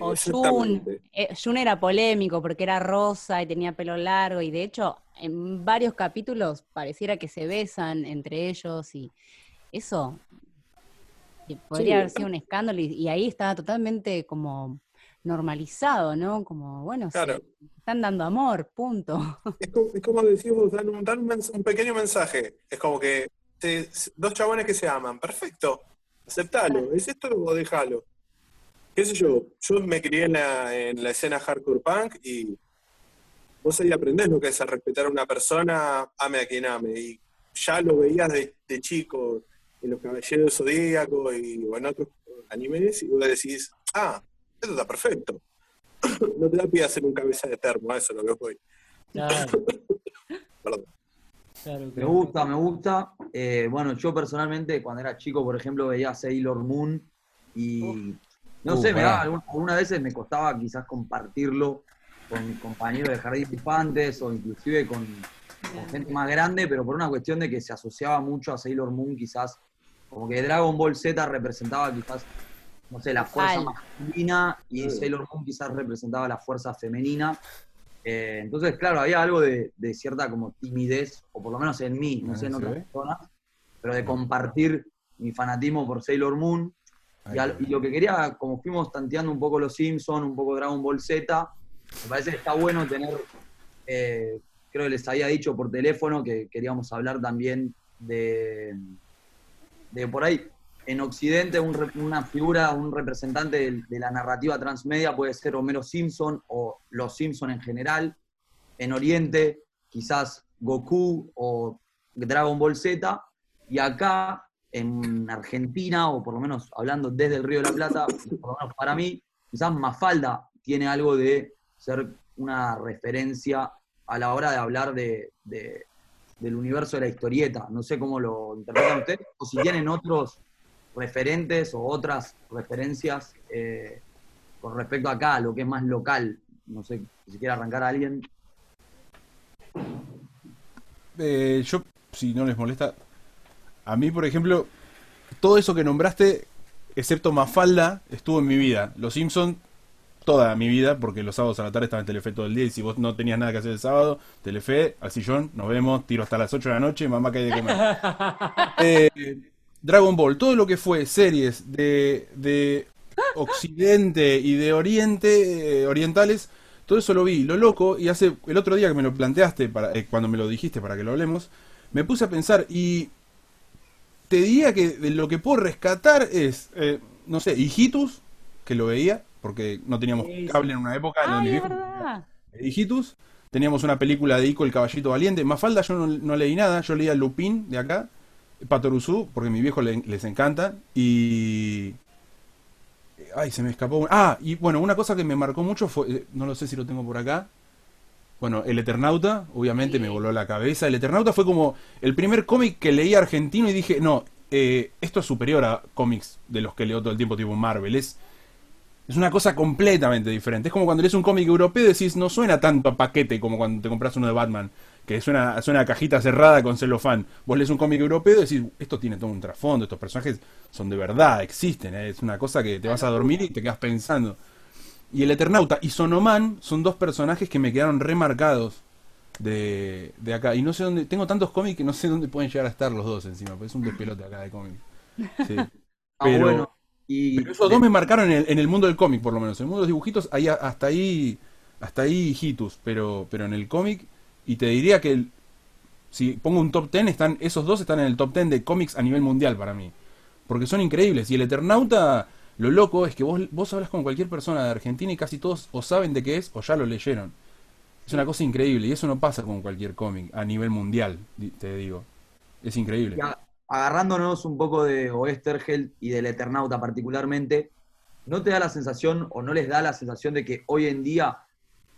O Jun, eh, Jun era polémico porque era rosa y tenía pelo largo y de hecho en varios capítulos pareciera que se besan entre ellos y eso podría Sí. haber sido un escándalo y, y ahí estaba totalmente como normalizado, ¿no? Como, bueno, están dando amor, punto. Es como, es como decís vos, dan, un, dan un, un pequeño mensaje. Es como que se- dos chabones que se aman. Perfecto. Aceptalo. ¿Es esto o déjalo? ¿Qué sé yo? Yo me crié en la, en la escena hardcore punk y vos ahí aprendés lo que es a respetar a una persona, ame a quien ame. Y ya lo veías de, de chico en los Caballeros Zodíacos y o en otros animes y vos decís, ah, esto está perfecto. no te da pie a hacer un cabeza de termo, a eso es lo que voy. Claro, Perdón. claro, Me gusta, me gusta. Eh, bueno, yo personalmente cuando era chico, por ejemplo, veía Sailor Moon y no Uh, sé, me pará. daba, algunas veces me costaba quizás compartirlo con compañeros de jardín de infantes o inclusive con, con gente más grande, pero por una cuestión de que se asociaba mucho a Sailor Moon, quizás como que Dragon Ball Z representaba quizás, no sé, la fuerza masculina y Sailor Moon quizás representaba la fuerza femenina. Eh, entonces, claro, había algo de, de cierta como timidez, o por lo menos en mí, no Ah, sé en ¿se otras ve? personas, pero de compartir mi fanatismo por Sailor Moon. Al- y lo que quería, como fuimos tanteando un poco los Simpsons, un poco Dragon Ball Z, me parece que está bueno tener, eh, creo que les había dicho por teléfono que queríamos hablar también de, de por ahí, en Occidente una figura, un representante de, la narrativa transmedia puede ser Homero Simpson o los Simpson en general. En Oriente, quizás Goku o Dragon Ball Z. Y acá, en Argentina, o por lo menos hablando desde el Río de la Plata, por lo menos para mí, quizás Mafalda tiene algo de ser una referencia a la hora de hablar de- del universo de la historieta. No sé cómo lo interpretan ustedes, o si tienen otros referentes o otras referencias eh, con respecto acá, a lo que es más local. No sé si quiere arrancar a alguien. Eh, yo, si no les molesta, a mí, por ejemplo, todo eso que nombraste, excepto Mafalda, estuvo en mi vida. Los Simpsons, toda mi vida, porque los sábados a la tarde estaba en Telefe todo el día y si vos no tenías nada que hacer el sábado, Telefe, al sillón, nos vemos, tiro hasta las 8 de la noche, mamá que hay de comer. Eh, Dragon Ball, todo lo que fue series de, de Occidente y de Oriente, eh, orientales, todo eso lo vi. Lo loco, y hace el otro día que me lo planteaste, para, eh, cuando me lo dijiste para que lo hablemos, me puse a pensar y te diría que de lo que puedo rescatar es, eh, no sé, Hijitus, que lo veía, porque no teníamos cable en una época en donde verdad. Hijitus. Teníamos una película de Ico el Caballito Valiente. Mafalda yo no, no leí nada, yo leía Lupin de acá, Patoruzú, porque a mi viejo le- les encanta. Y. Ay, se me escapó. Ah, y bueno, una cosa que me marcó mucho fue. eh, No lo sé si lo tengo por acá. Bueno, El Eternauta, obviamente me voló la cabeza. El Eternauta fue como el primer cómic que leí argentino y dije, no, eh, esto es superior a cómics de los que leo todo el tiempo, tipo Marvel. Es, es una cosa completamente diferente. Es como cuando lees un cómic europeo y decís, no suena tanto a paquete como cuando te compras uno de Batman, que suena, suena a cajita cerrada con celofán. Vos lees un cómic europeo y decís, esto tiene todo un trasfondo, estos personajes son de verdad, existen. ¿eh? Es una cosa que te vas a dormir y te quedas pensando. Y el Eternauta y Sonoman son dos personajes que me quedaron remarcados de, de acá. Y no sé dónde, tengo tantos cómics que no sé dónde pueden llegar a estar los dos encima, porque es un despelote acá de cómics. Sí. Ah, Pero- bueno. Y Pero esos dos me marcaron en el, en el mundo del cómic, por lo menos. En el mundo de los dibujitos, ahí, hasta ahí, hasta ahí hitus, pero, pero en el cómic, y te diría que el- si pongo un top 10, están, esos dos están en el top 10 de cómics a nivel mundial para mí. Porque son increíbles. Y el Eternauta, lo loco es que vos, vos hablas con cualquier persona de Argentina y casi todos o saben de qué es o ya lo leyeron. Es una cosa increíble y eso no pasa con cualquier cómic a nivel mundial, di- te digo. Es increíble. Agarrándonos un poco de Oesterheld y del Eternauta particularmente, ¿no te da la sensación o no les da la sensación de que hoy en día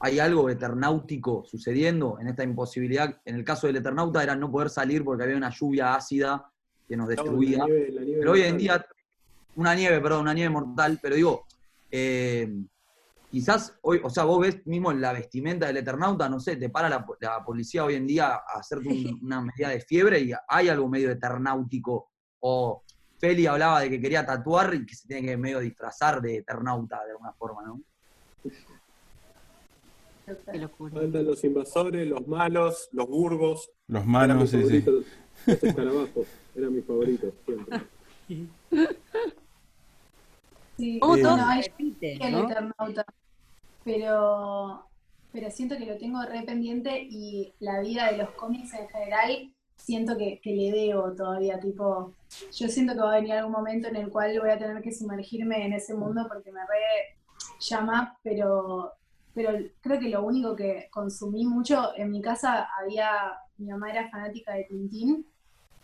hay algo eternáutico sucediendo en esta imposibilidad? En el caso del Eternauta era no poder salir porque había una lluvia ácida que nos la destruía. nieve- la nieve Pero hoy en día, una nieve, perdón, una nieve mortal, pero digo, eh, quizás hoy, o sea, vos ves mismo la vestimenta del Eternauta, no sé, te para la, po- la policía hoy en día a hacerte un- una medida de fiebre y hay algo medio eternáutico o Feli hablaba de que quería tatuar y que se tiene que medio disfrazar de Eternauta de alguna forma, ¿no? Faltan los invasores, los malos, los burgos. Los mis sí, sí. Los escarabajos. Eran mis favoritos siempre. Sí, Eh, hay el. Eternauta. Pero, pero siento que lo tengo re pendiente y la vida de los cómics en general siento que, que le debo todavía. Tipo, yo siento que va a venir algún momento en el cual voy a tener que sumergirme en ese mundo porque me re llama, pero, pero creo que lo único que consumí mucho, en mi casa había, mi mamá era fanática de Tintín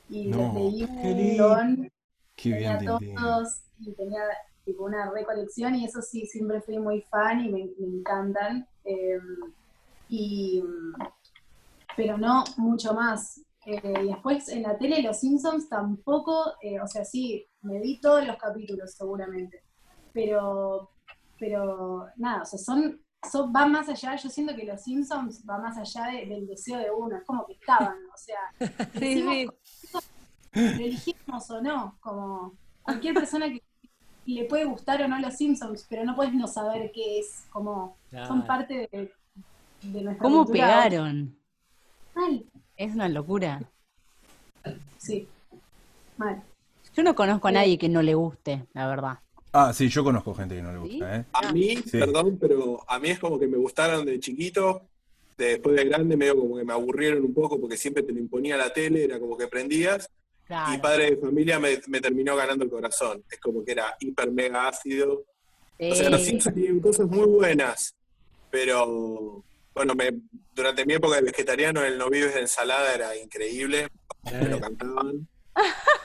y No, leí un montón tenía Tintín. todos y tenía tipo una recolección y eso sí, siempre fui muy fan y me, me encantan. eh, y, pero no mucho más. Eh, y después en la tele Los Simpsons tampoco, eh, o sea, sí, me vi todos los capítulos seguramente, pero, pero nada, o sea, son, son, van más allá, yo siento que Los Simpsons va más allá de- del deseo de uno, es como que estaban, o sea, Sí, sí. lo elegimos o no, como cualquier persona que le puede gustar o no los Simpsons, pero no puedes no saber qué es, como son parte de, de nuestra ¿Cómo cultura. pegaron? Mal, Es una locura. sí, mal. Yo no conozco a nadie que no le guste, la verdad. Ah, sí, yo conozco gente que no le gusta, ¿eh? A mí, Sí. perdón, pero a mí es como que me gustaron de chiquito. de- Después de grande, medio como que me aburrieron un poco porque siempre te lo imponía la tele, era como que prendías. Y Claro. padre de familia me, me terminó ganando el corazón. Es como que era hiper mega ácido. O sea, los. Simpsons tienen cosas muy buenas, pero bueno, me, durante mi época de vegetariano el no vives de ensalada era increíble, me lo cantaban.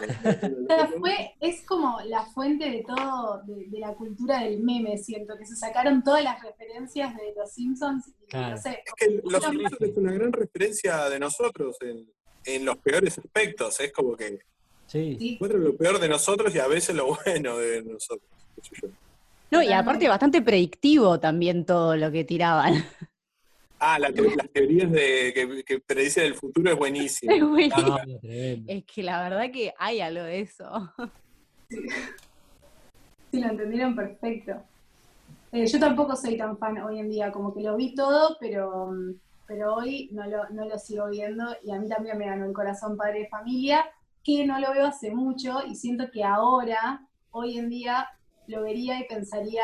O sea, fue, es como la fuente de todo, de, de la cultura del meme, siento, que se sacaron todas las referencias de los Simpsons y Claro. no sé, Es que Los Simpsons es una gran referencia de nosotros en, en los peores aspectos. Es como que Sí. sí, muestran lo peor de nosotros y a veces lo bueno de nosotros. qué sé yo. No, y aparte bastante predictivo también todo lo que tiraban. Ah, la te- las teorías de que, que predicen el futuro es buenísimo. Es buenísimo. No, tremendo. Es que la verdad que hay algo de eso. Sí, lo entendieron perfecto. Eh, yo tampoco soy tan fan hoy en día, como que lo vi todo, pero, mm, pero hoy no lo, no lo sigo viendo y a mí también me ganó el corazón padre de familia, que no lo veo hace mucho y siento que ahora, hoy en día, lo vería y pensaría,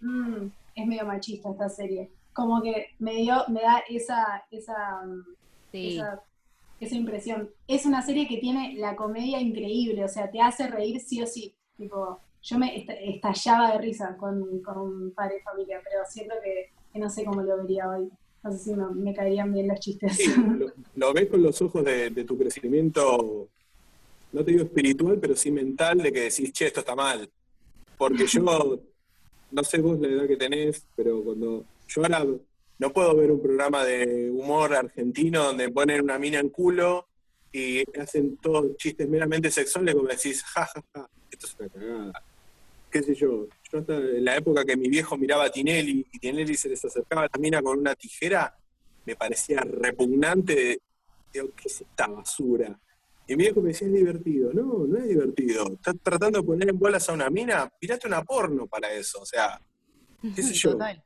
"Mm, es medio machista esta serie. Como que me dio, me da esa, esa, mm, Sí. esa, esa impresión. Es una serie que tiene la comedia increíble, o sea, te hace reír sí o sí. Tipo, yo me est- estallaba de risa con, con Padre de Familia, pero siento que, que no sé cómo lo vería hoy. No sé si me, me caerían bien los chistes. Sí, lo, lo ves con los ojos de, de tu crecimiento, no te digo espiritual, pero sí mental, de que decís, che, esto está mal. Porque yo, no sé vos la edad que tenés, pero cuando yo ahora no puedo ver un programa de humor argentino donde ponen una mina en culo y hacen todos chistes meramente sexuales, como decís, ja, ja, ja, esto es una cagada. Qué sé yo, yo en la época que mi viejo miraba a Tinelli y Tinelli se les acercaba a la mina con una tijera, me parecía repugnante. de, ¿qué es esta basura? Y mi viejo me decía, es divertido. No, no es divertido. Estás tratando de poner en bolas a una mina, mirate una porno para eso. O sea, qué sé yo. Total.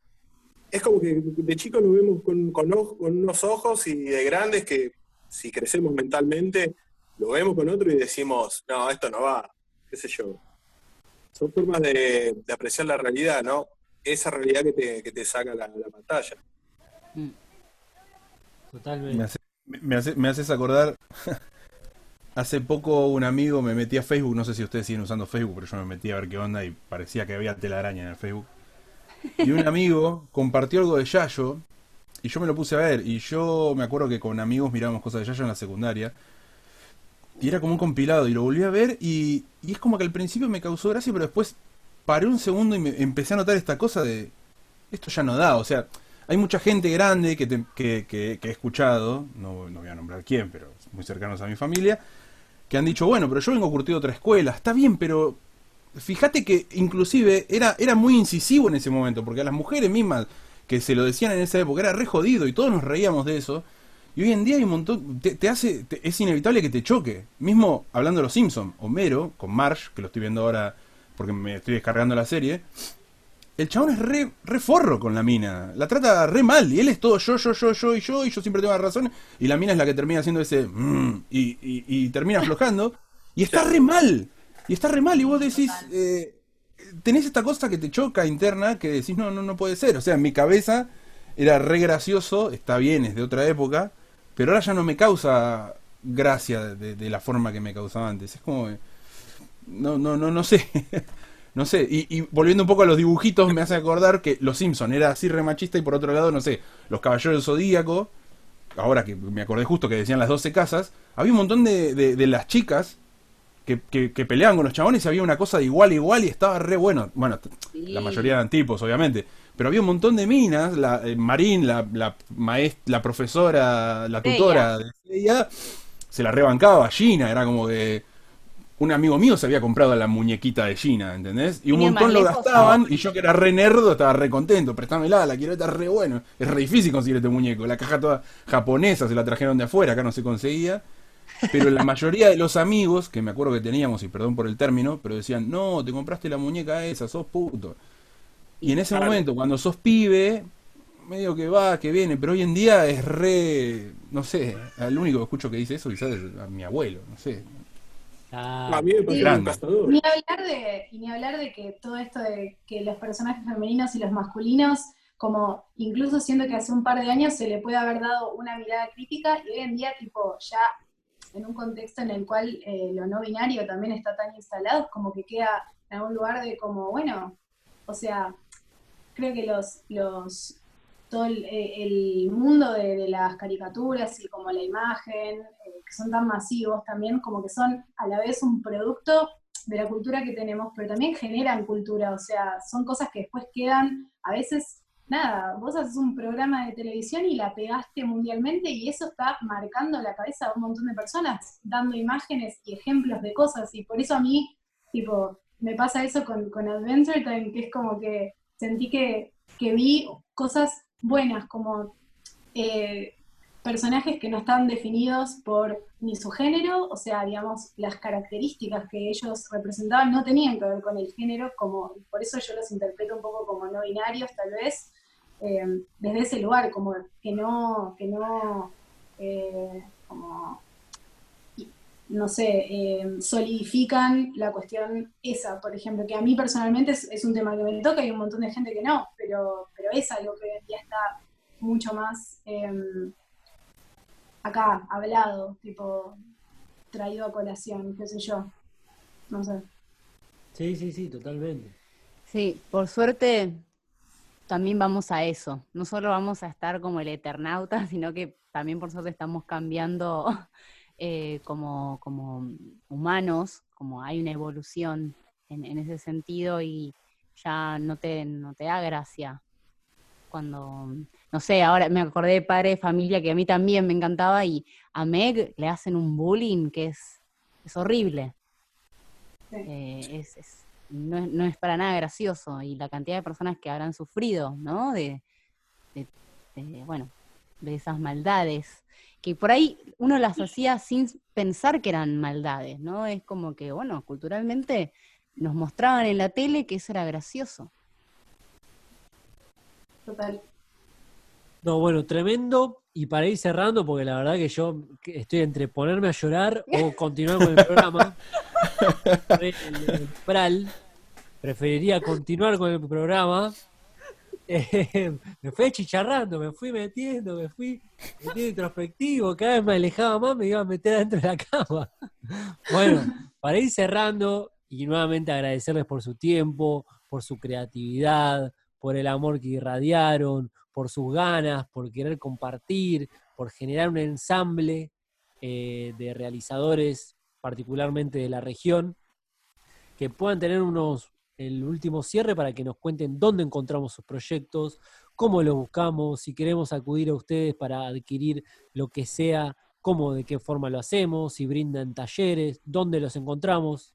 Es como que de chicos lo vemos con, con, oj- con unos ojos y de grandes que si crecemos mentalmente, lo vemos con otro y decimos, no, esto no va, qué sé yo. Son formas de, de apreciar la realidad, ¿no? Esa realidad que te, que te saca la, la pantalla. Totalmente. Me, hace- me, hace- me haces acordar. Hace poco un amigo me metí a Facebook, no sé si ustedes siguen usando Facebook, pero yo me metí a ver qué onda y parecía que había telaraña en el Facebook. Y un amigo compartió algo de Yayo y yo me lo puse a ver. Y yo me acuerdo que con amigos mirábamos cosas de Yayo en la secundaria. Y era como un compilado y lo volví a ver y, y es como que al principio me causó gracia, pero después paré un segundo y me empecé a notar esta cosa de... Esto ya no da, o sea, hay mucha gente grande que, te- que, que- he escuchado, no, no voy a nombrar quién, pero muy cercanos a mi familia, que han dicho, bueno, pero yo vengo curtido de otra escuela, está bien, pero fíjate que inclusive era, era muy incisivo en ese momento, porque a las mujeres mismas que se lo decían en esa época era re jodido y todos nos reíamos de eso. Y hoy en día hay un montón, te, te hace, te- es inevitable que te choque. Mismo hablando de los Simpsons, Homero, con Marge, que lo estoy viendo ahora porque me estoy descargando la serie, el chabón es re, re forro con la mina. La trata re mal. Y él es todo yo, yo, yo, yo y yo, y yo siempre tengo la razón. Y la mina es la que termina haciendo ese "Mm", y, y- y termina aflojando. Y está re mal. Y está re mal. Y vos decís, eh, tenés esta cosa que te choca interna que decís, no, no, no puede ser. O sea, en mi cabeza era re gracioso, está bien, es de otra época, pero ahora ya no me causa gracia de, de la forma que me causaba antes. Es como que, no, no, no, no sé. No sé, y, y volviendo un poco a los dibujitos, me hace acordar que Los Simpson era así re machista y por otro lado, no sé, Los Caballeros del Zodíaco, ahora que me acordé justo que decían las 12 casas, había un montón de, de- de las chicas que, que- que peleaban con los chabones y había una cosa de igual a igual y estaba re bueno. Bueno, la mayoría eran tipos, obviamente. Pero había un montón de minas, la eh, Marín, la, la, maest- la profesora, la tutora de ella, se la rebancaba a Gina, era como que un amigo mío se había comprado la muñequita de Gina, ¿entendés? Y un montón lo gastaban y yo que era re nerdo estaba re contento, préstamela, la quiero estar re bueno. Es re difícil conseguir este muñeco, la caja toda japonesa se la trajeron de afuera, acá no se conseguía. Pero la mayoría de los amigos, que me acuerdo que teníamos, y perdón por el término, pero decían, no, te compraste la muñeca esa, sos puto. Y en ese momento, cuando sos pibe, medio que va, que viene, pero hoy en día es re, no sé, el único que escucho que dice eso quizás es a mi abuelo, no sé. Ah, A mí me parece un Grande. cazador. Ni hablar de, y ni hablar de que todo esto de que los personajes femeninos y los masculinos, como incluso siento que hace un par de años se le puede haber dado una mirada crítica y hoy en día tipo ya en un contexto en el cual eh, lo no binario también está tan instalado, como que queda en algún lugar de como, bueno, o sea, creo que los, los todo el, eh, mundo de, las caricaturas y como la imagen, eh, que son tan masivos también, como que son a la vez un producto de la cultura que tenemos, pero también generan cultura, o sea, son cosas que después quedan, a veces, nada, vos haces un programa de televisión y la pegaste mundialmente y eso está marcando la cabeza de un montón de personas, dando imágenes y ejemplos de cosas, y por eso a mí, tipo, me pasa eso con, con Adventure Time, que es como que sentí que, que vi cosas buenas, como eh, personajes que no estaban definidos por ni su género, o sea, digamos, las características que ellos representaban no tenían que ver con el género, como, por eso yo los interpreto un poco como no binarios, tal vez, eh, desde ese lugar, como que no, que no, eh, como, no sé, eh, solidifican la cuestión esa, por ejemplo, que a mí personalmente es, es un tema que me toca y hay un montón de gente que no, pero, pero es algo que hoy en día está mucho más em, acá, hablado, tipo, traído a colación, qué sé yo. No sé. sí, sí, sí, totalmente. Sí, por suerte también vamos a eso. No solo vamos a estar como el Eternauta, sino que también por suerte estamos cambiando eh, como, como humanos, como hay una evolución en, en ese sentido y ya no te, no te da gracia cuando, no sé, ahora me acordé de Padre de Familia que a mí también me encantaba y a Meg le hacen un bullying que es, es horrible. Sí. Eh, es, es- no, es, no es para nada gracioso y la cantidad de personas que habrán sufrido, ¿no? De, de- de, bueno, de esas maldades, que por ahí uno las hacía sin pensar que eran maldades, ¿no? Es como que, bueno, culturalmente nos mostraban en la tele que eso era gracioso. Total. No, bueno, tremendo. Y para ir cerrando, porque la verdad que yo que estoy entre ponerme a llorar o continuar con el programa. El- el Pral, preferiría continuar con el programa. Me fui chicharrando, me fui metiendo, me fui metiendo introspectivo, cada vez me alejaba más, me iba a meter adentro de la cama. Bueno, para ir cerrando y nuevamente agradecerles por su tiempo, por su creatividad, por el amor que irradiaron, por sus ganas, por querer compartir, por generar un ensamble eh, de realizadores, particularmente de la región, que puedan tener unos el último cierre para que nos cuenten dónde encontramos sus proyectos, cómo los buscamos, si queremos acudir a ustedes para adquirir lo que sea, cómo, de qué forma lo hacemos, si brindan talleres, dónde los encontramos.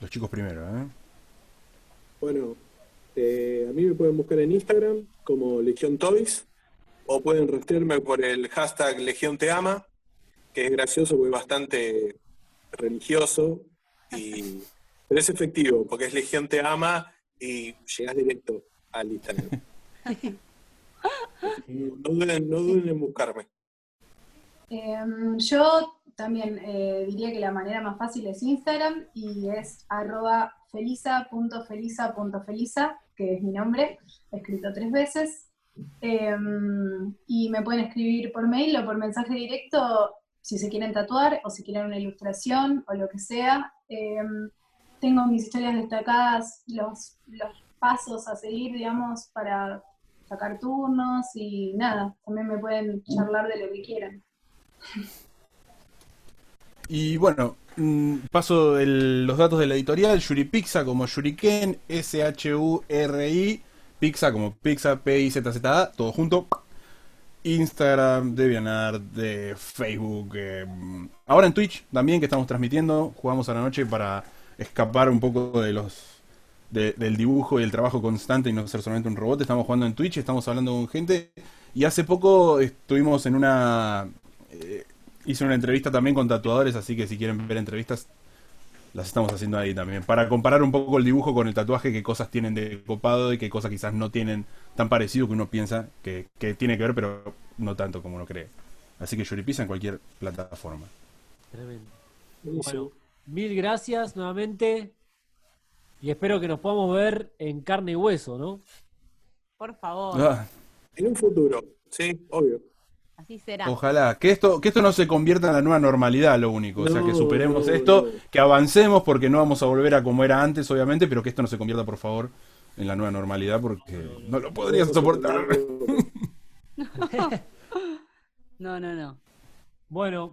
Los chicos primero, ¿eh? Bueno, eh, a mí me pueden buscar en Instagram como Legión Toys, o pueden rastrearme por el hashtag Legión Te Ama, que es gracioso porque es bastante religioso, y, pero es efectivo, porque es Legión Te Ama y llegas directo al Instagram. No duden, no duden en buscarme. Em, yo también eh, diría que la manera más fácil es Instagram y es arroba felisa.felisa.felisa, que es mi nombre, escrito tres veces. Em, y me pueden escribir por mail o por mensaje directo si se quieren tatuar o si quieren una ilustración o lo que sea. Em, tengo mis historias destacadas, los, los pasos a seguir, digamos, para sacar turnos y nada, también me pueden charlar de lo que quieran. Y bueno, mm, paso los datos de la editorial, Yuri Pizza como Yuriken, S-H-U-R-I, Pizza como Pizza, P-I-Z-Z-A, todo junto. Instagram, DeviantArt, de Facebook, eh, ahora en Twitch también que estamos transmitiendo, jugamos a la noche para escapar un poco de los de- del dibujo y el trabajo constante y no ser solamente un robot. Estamos jugando en Twitch, estamos hablando con gente y hace poco estuvimos en una eh, hice una entrevista también con tatuadores, así que si quieren ver entrevistas, las estamos haciendo ahí también. Para comparar un poco el dibujo con el tatuaje, qué cosas tienen de copado y qué cosas quizás no tienen tan parecido que uno piensa que, que tiene que ver, pero no tanto como uno cree. Así que Yuripisa en cualquier plataforma. Tremendo. Bueno, mil gracias nuevamente y espero que nos podamos ver en carne y hueso, ¿no? Por favor, Ah, En un futuro, sí, obvio. Así será. ojalá. Que esto, que esto no se convierta en la nueva normalidad, lo único. o sea, que No, superemos no, esto, no. que avancemos, porque no vamos a volver a como era antes, obviamente, pero que esto no se convierta, por favor, en la nueva normalidad, porque no lo podría soportar. No, no, no. Bueno,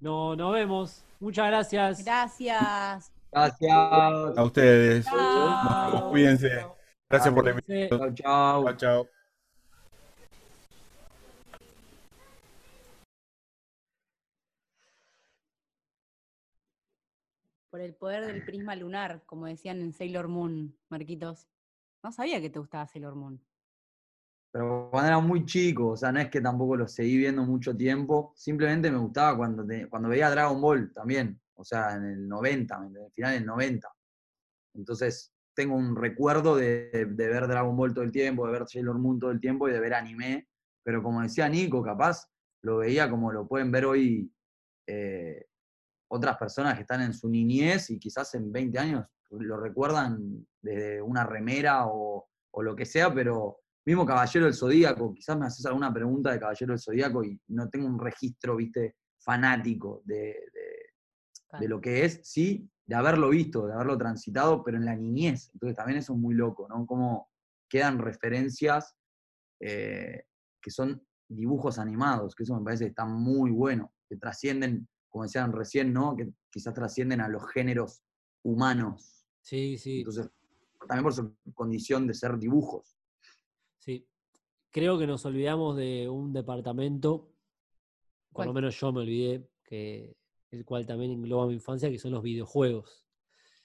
no, nos vemos. Muchas gracias. Gracias. Gracias. A ustedes. Chao. Cuídense. Gracias por la Sí. Chao, chao. Chao, Por el poder del prisma lunar, como decían en Sailor Moon, Marquitos. No sabía que te gustaba Sailor Moon. Pero cuando era muy chico, o sea, no es que tampoco lo seguí viendo mucho tiempo, simplemente me gustaba cuando, te- cuando veía Dragon Ball también, o sea, en el 90, ¿me entendés? final del 90. Entonces, tengo un recuerdo de, de- de ver Dragon Ball todo el tiempo, de ver Sailor Moon todo el tiempo y de ver anime, pero como decía Nico, capaz lo veía como lo pueden ver hoy eh, otras personas que están en su niñez y quizás en 20 años lo recuerdan desde una remera o, o lo que sea, pero mismo Caballero del Zodíaco, quizás me haces alguna pregunta de Caballero del Zodíaco y no tengo un registro, viste, fanático de, de- de lo que es, sí, de haberlo visto, de haberlo transitado, pero en la niñez. Entonces también eso es muy loco, ¿no? Cómo quedan referencias eh, que son dibujos animados, que eso me parece que está muy bueno, que trascienden, como decían recién, ¿no? Que quizás trascienden a los géneros humanos. Sí, sí, Entonces, también por su condición de ser dibujos. sí. Creo que nos olvidamos de un departamento, por lo menos yo me olvidé, que el cual también engloba mi infancia, que son los videojuegos.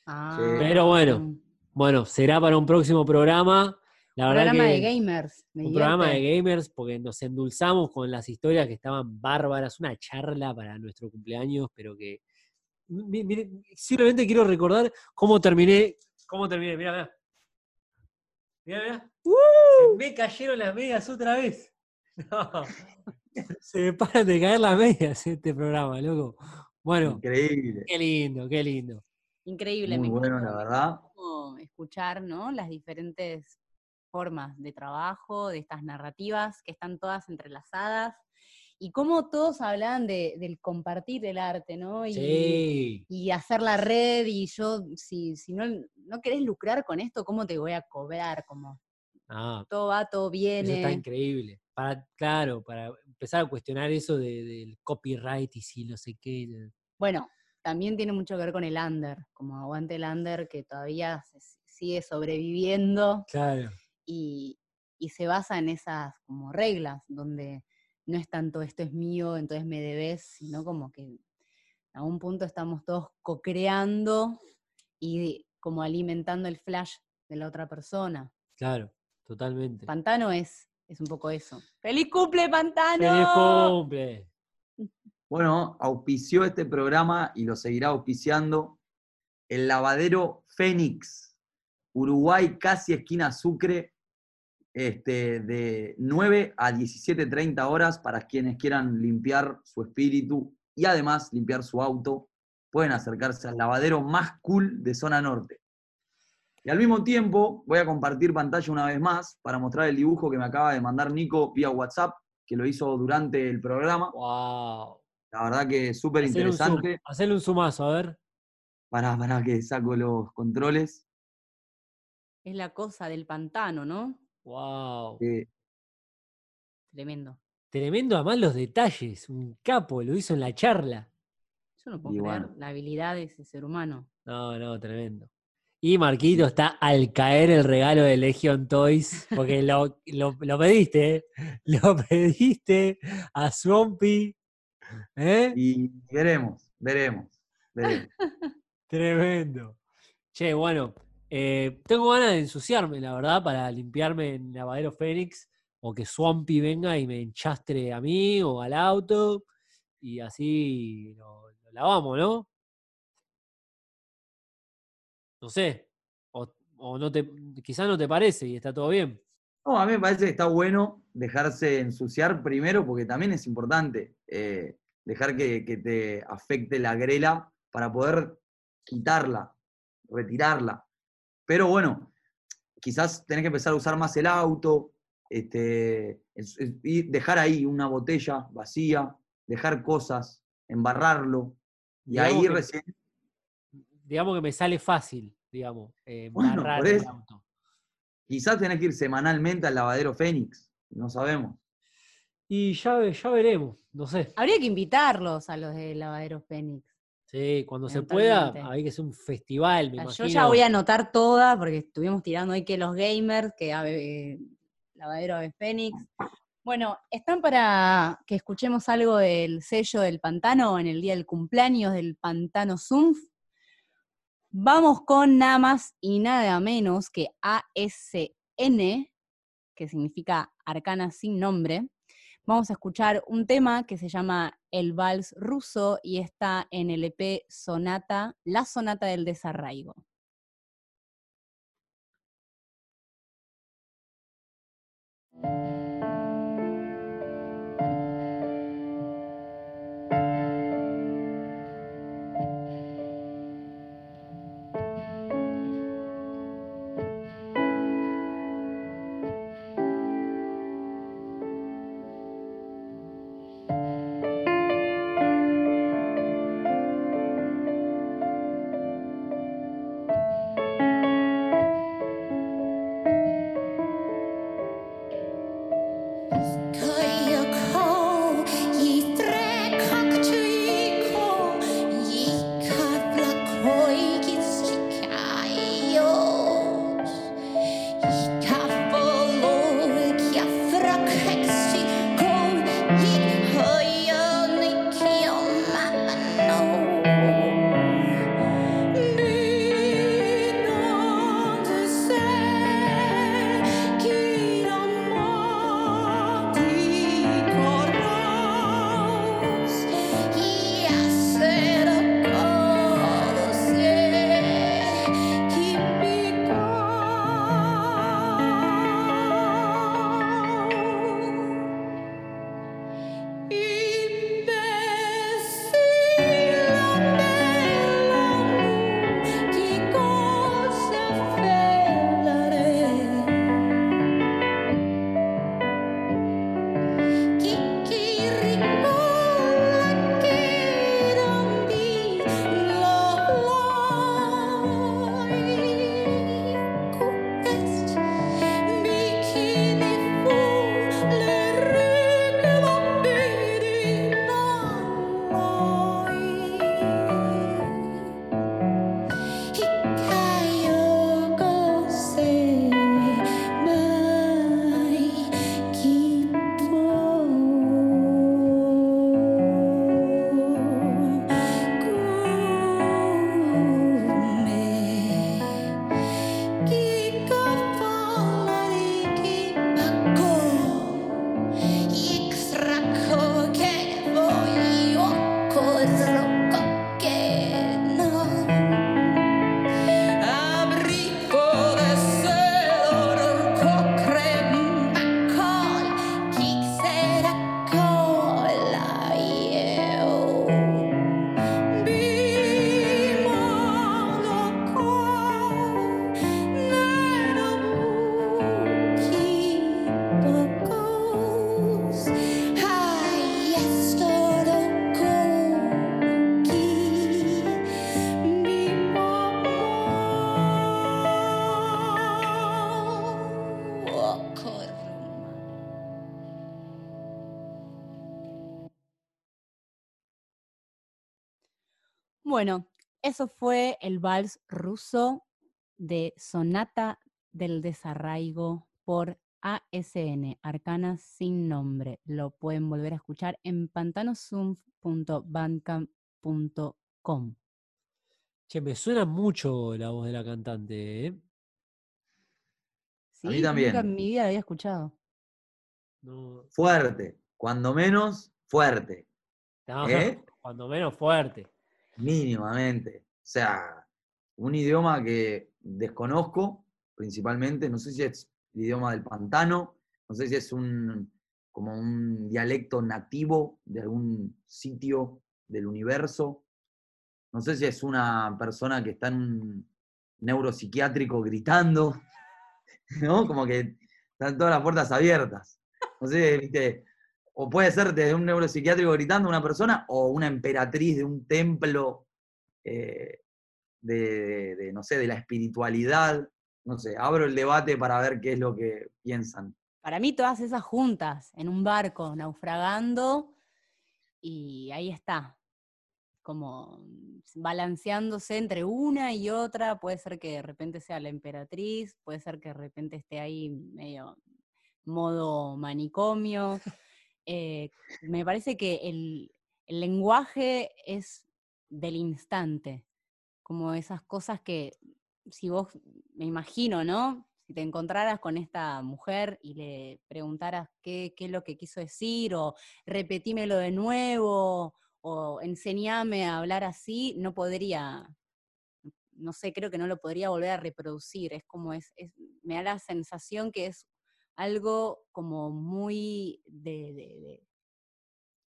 Ah, Pero bueno, Bueno, será para un próximo programa. La verdad programa que de gamers. me un programa de gamers porque nos endulzamos con las historias que estaban bárbaras, una charla para nuestro cumpleaños, pero que mire, simplemente quiero recordar cómo terminé, cómo terminé, mira, mira. Mira, mira. Se me cayeron las medias otra vez. No. Se me paran de caer las medias este programa, loco. Bueno, Increíble. qué lindo, qué lindo. Increíble, Muy me bueno, la verdad. escuchar ¿no? las diferentes formas de trabajo, de estas narrativas que están todas entrelazadas, y cómo todos hablan de, del compartir el arte, ¿no? Y, Sí. y hacer la red, y yo, si, si no, no querés lucrar con esto, ¿cómo te voy a cobrar? Como Ah, todo va, todo Eso está viene. increíble. Para, claro, para empezar a cuestionar eso de- del copyright y si no sé qué. Bueno, también tiene mucho que ver con el under, como aguante el under que todavía se- sigue sobreviviendo. Claro. Y, y se basa en esas como reglas, donde no es tanto esto es mío, entonces me debes, sino como que a un punto estamos todos co-creando y como alimentando el flash de la otra persona. Claro. Totalmente. Pantano es, es un poco eso. ¡Feliz cumple, Pantano! ¡Feliz cumple! Bueno, auspició este programa y lo seguirá auspiciando el lavadero Fénix, Uruguay, casi esquina Sucre, este, de 9 a 17.30 horas para quienes quieran limpiar su espíritu y además limpiar su auto. Pueden acercarse al lavadero más cool de zona norte. Y al mismo tiempo voy a compartir pantalla una vez más para mostrar el dibujo que me acaba de mandar Nico vía WhatsApp, que lo hizo durante el programa. ¡Wow! La verdad que es súper interesante. hacerle un zoomazo, a ver. Pará, pará que saco los controles. Es la cosa del pantano, ¿no? ¡Wow! Eh, Tremendo. Tremendo, además los detalles. Un capo, lo hizo en la charla. Yo no puedo Y creer bueno. la habilidad de ese ser humano. No, no, tremendo. Y Marquito está al caer el regalo de Legion Toys, porque lo, lo- lo pediste, ¿eh? Lo pediste a Swampy. ¿eh? y veremos, veremos, veremos. Tremendo. Che, bueno, eh, tengo ganas de ensuciarme, la verdad, para limpiarme en Lavadero Fénix, o que Swampy venga y me enchastre a mí o al auto, y así lo, lo lavamos, ¿no? No sé, o, no te, quizás no te parece y está todo bien. No, a mí me parece que está bueno dejarse ensuciar primero, porque también es importante eh, dejar que te afecte la grela para poder quitarla, retirarla. Pero bueno, quizás tenés que empezar a usar más el auto, este, es- es- y dejar ahí una botella vacía, dejar cosas, embarrarlo, y Digamos ahí que- recién Digamos que me sale fácil, digamos, eh, Bueno, el auto. Quizás tenés que ir semanalmente al lavadero Fénix, no sabemos. Y ya, ya veremos, no sé. Habría que invitarlos a los de Lavadero Fénix. Sí, cuando se pueda, hay que hacer un festival, me O sea, imagino. Yo ya voy a anotar todas porque estuvimos tirando ahí que los gamers, que Ave- Lavadero Ave Fénix. Bueno, ¿están para que escuchemos algo del sello del pantano en el día del cumpleaños del pantano Zumf? Vamos con nada más y nada menos que ASN, que significa Arcana sin nombre. Vamos a escuchar un tema que se llama El Vals Ruso y está en el EP Sonata, La Sonata del Desarraigo. Bueno, eso fue el vals ruso de Sonata del Desarraigo por ASN, Arcanas sin nombre. Lo pueden volver a escuchar en pantanosumf.bandcamp.com. Che, me suena mucho la voz de la cantante, ¿eh? Sí, A mí nunca también. en mi vida la había escuchado. No, Fuerte. Cuando menos, fuerte. no, ¿Eh? cuando menos fuerte. Mínimamente. O sea, un idioma que desconozco, principalmente, no sé si es el idioma del pantano, no sé si es un como un dialecto nativo de algún sitio del universo. No sé si es una persona que está en un neuropsiquiátrico gritando, ¿no? Como que están todas las puertas abiertas. No sé, ¿viste? O puede ser desde un neuropsiquiátrico gritando una persona o una emperatriz de un templo eh, de, de- de, no sé, de la espiritualidad. No sé, abro el debate para ver qué es lo que piensan. Para mí todas esas juntas, en un barco, naufragando, y ahí está, como balanceándose entre una y otra, puede ser que de repente sea la emperatriz, puede ser que de repente esté ahí medio modo manicomio. Eh, me parece que el, el lenguaje es del instante, como esas cosas que si vos, me imagino, ¿no? Si te encontraras con esta mujer y le preguntaras qué, qué es lo que quiso decir, o repetímelo de nuevo, o enseñame a hablar así, no podría, no sé, creo que no lo podría volver a reproducir. Es como, es, es- me da la sensación que es algo como muy de, de- de-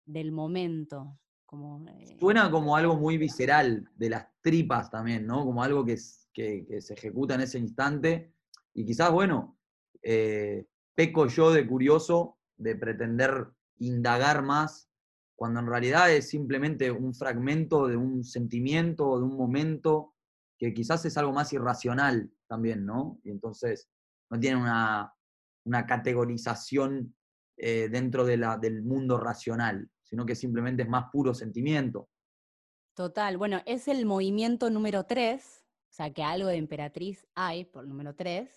del momento. Como, eh, Suena como algo muy visceral, de las tripas también, ¿no? Como algo que, que- que se ejecuta en ese instante. Y quizás, bueno, eh, peco yo de curioso, de pretender indagar más, cuando en realidad es simplemente un fragmento de un sentimiento, de un momento, que quizás es algo más irracional también, ¿no? Y entonces no tiene una, una categorización eh, dentro de la, del mundo racional, sino que simplemente es más puro sentimiento. Total, bueno, es el movimiento número 3, o sea que algo de emperatriz hay por número 3,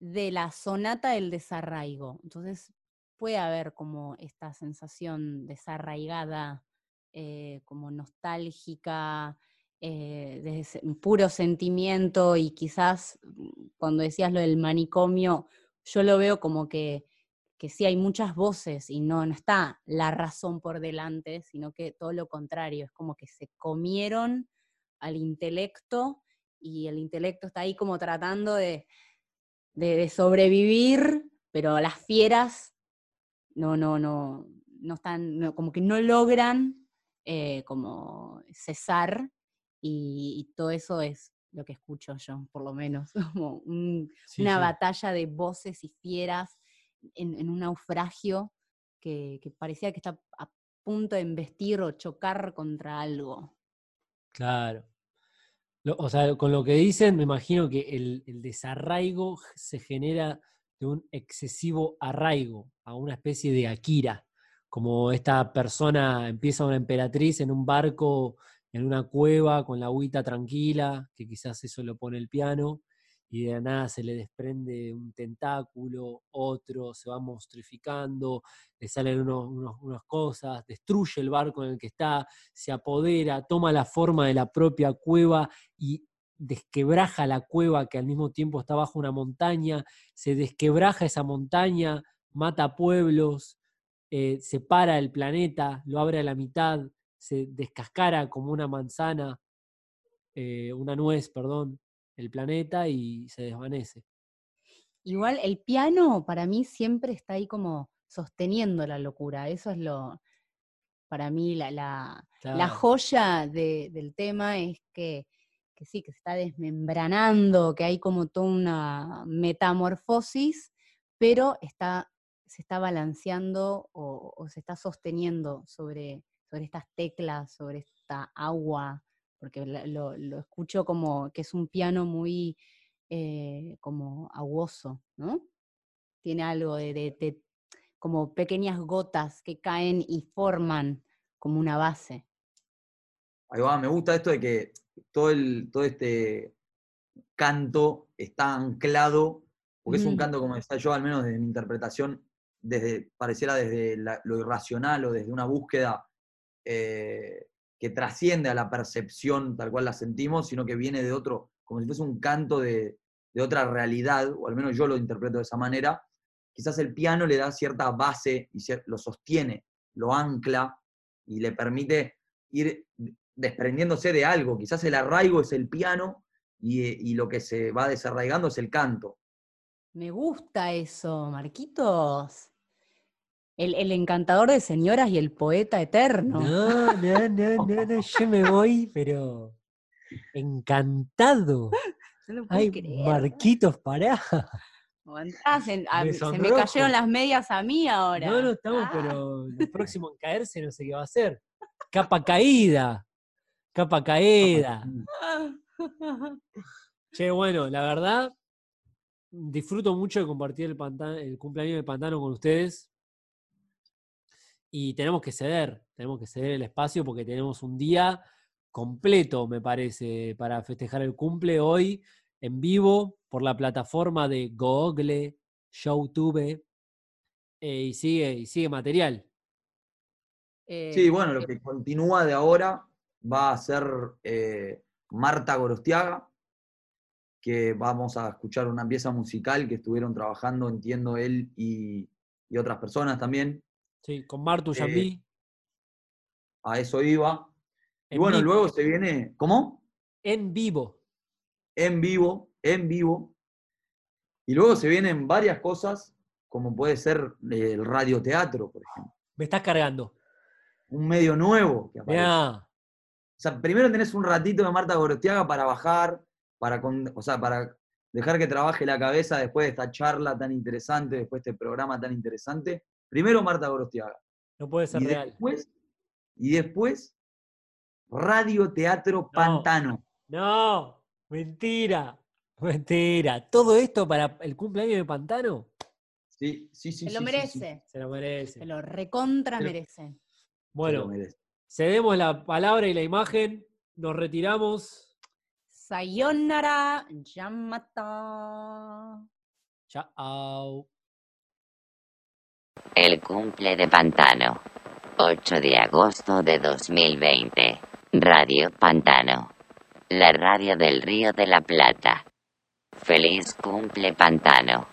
de la sonata del desarraigo. Entonces puede haber como esta sensación desarraigada, eh, como nostálgica, eh, de puro sentimiento y quizás mm, cuando decías lo del manicomio, yo lo veo como que, que sí hay muchas voces y no, no está la razón por delante, sino que todo lo contrario, es como que se comieron al intelecto y el intelecto está ahí como tratando de, de- sobrevivir, pero las fieras no, no, no, no están, como que no logran eh, como cesar y, y todo eso es lo que escucho yo, por lo menos, como un- Sí, una sí. batalla de voces y fieras en, en un naufragio que, que parecía que está a punto de embestir o chocar contra algo. Claro. Lo- o sea, con lo que dicen, me imagino que el, el desarraigo se genera de un excesivo arraigo a una especie de Akira. Como esta persona empieza una emperatriz en un barco, en una cueva, con la agüita tranquila, que quizás eso lo pone el piano, y de nada se le desprende un tentáculo, otro, se va monstrificando, le salen unos- unas cosas, destruye el barco en el que está, se apodera, toma la forma de la propia cueva y desquebraja la cueva que al mismo tiempo está bajo una montaña, se desquebraja esa montaña, mata pueblos, eh, separa el planeta, lo abre a la mitad, se descascara como una manzana, eh, una nuez, perdón, el planeta y se desvanece. Igual el piano para mí siempre está ahí como sosteniendo la locura. Eso es lo, para mí, la, la, joya de- del tema es que, que sí, que se está desmembranando, que hay como toda una metamorfosis, pero está, se está balanceando o, o se está sosteniendo sobre, sobre estas teclas, sobre esta agua, porque lo, lo escucho como que es un piano muy eh, como aguoso, ¿no? Tiene algo de, de- de como pequeñas gotas que caen y forman como una base. Ahí va, me gusta esto de que todo, el, todo este canto está anclado, porque es un Mm. canto, como decía yo, al menos desde mi interpretación, desde, pareciera desde la- lo irracional o desde una búsqueda eh, que trasciende a la percepción tal cual la sentimos, sino que viene de otro, como si fuese un canto de, de otra realidad, o al menos yo lo interpreto de esa manera. Quizás el piano le da cierta base y lo sostiene, lo ancla y le permite ir desprendiéndose de algo. Quizás el arraigo es el piano y, eh, y lo que se va desarraigando es el canto. Me gusta eso, Marquitos. El, el encantador de señoras y el poeta eterno. No, no, no, no, no, yo me voy, pero encantado. No lo puedo Ay, creer. Marquitos, pará. Se, a- Me se me sonrojo. cayeron las medias a mí ahora. No, no estamos, Ah. pero el próximo en caerse no sé qué va a hacer. Capa caída. Capa caída. Che, bueno, la verdad, disfruto mucho de compartir el, pantano, el cumpleaños del pantano con ustedes. Y tenemos que ceder, tenemos que ceder el espacio porque tenemos un día completo, me parece, para festejar el cumple hoy en vivo por la plataforma de Google, YouTube, eh, y sigue, y sigue material. Eh, Sí, bueno, lo que continúa de ahora va a ser eh, Marta Gorostiaga, que vamos a escuchar una pieza musical que estuvieron trabajando, entiendo, él y, y otras personas también. Sí, con Martu Eh, Yambí. A eso iba. Y en bueno, vivo, luego se viene, ¿cómo? En vivo. En vivo, en vivo. Y luego se vienen varias cosas, como puede ser eh, el radioteatro, por ejemplo. Me estás cargando. Un medio nuevo que aparece. O sea, primero tenés un ratito de Marta Gorostiaga para bajar, para, con- o sea, para dejar que trabaje la cabeza después de esta charla tan interesante, después de este programa tan interesante. Primero Marta Gorostiaga. no puede ser Y real. después, y después, Radio Teatro No. Pantano. No, mentira, mentira. Todo esto para el cumpleaños de Pantano Sí, sí, sí. se lo sí, sí, sí. merece. se lo merece. Se lo recontra merece. Se lo Bueno, merece. cedemos la palabra y la imagen, nos retiramos. Sayonara Yamata. Chao. El cumple de Pantano. 8 de agosto de 2020. Radio Pantano. La radio del Río de la Plata. Feliz cumple Pantano.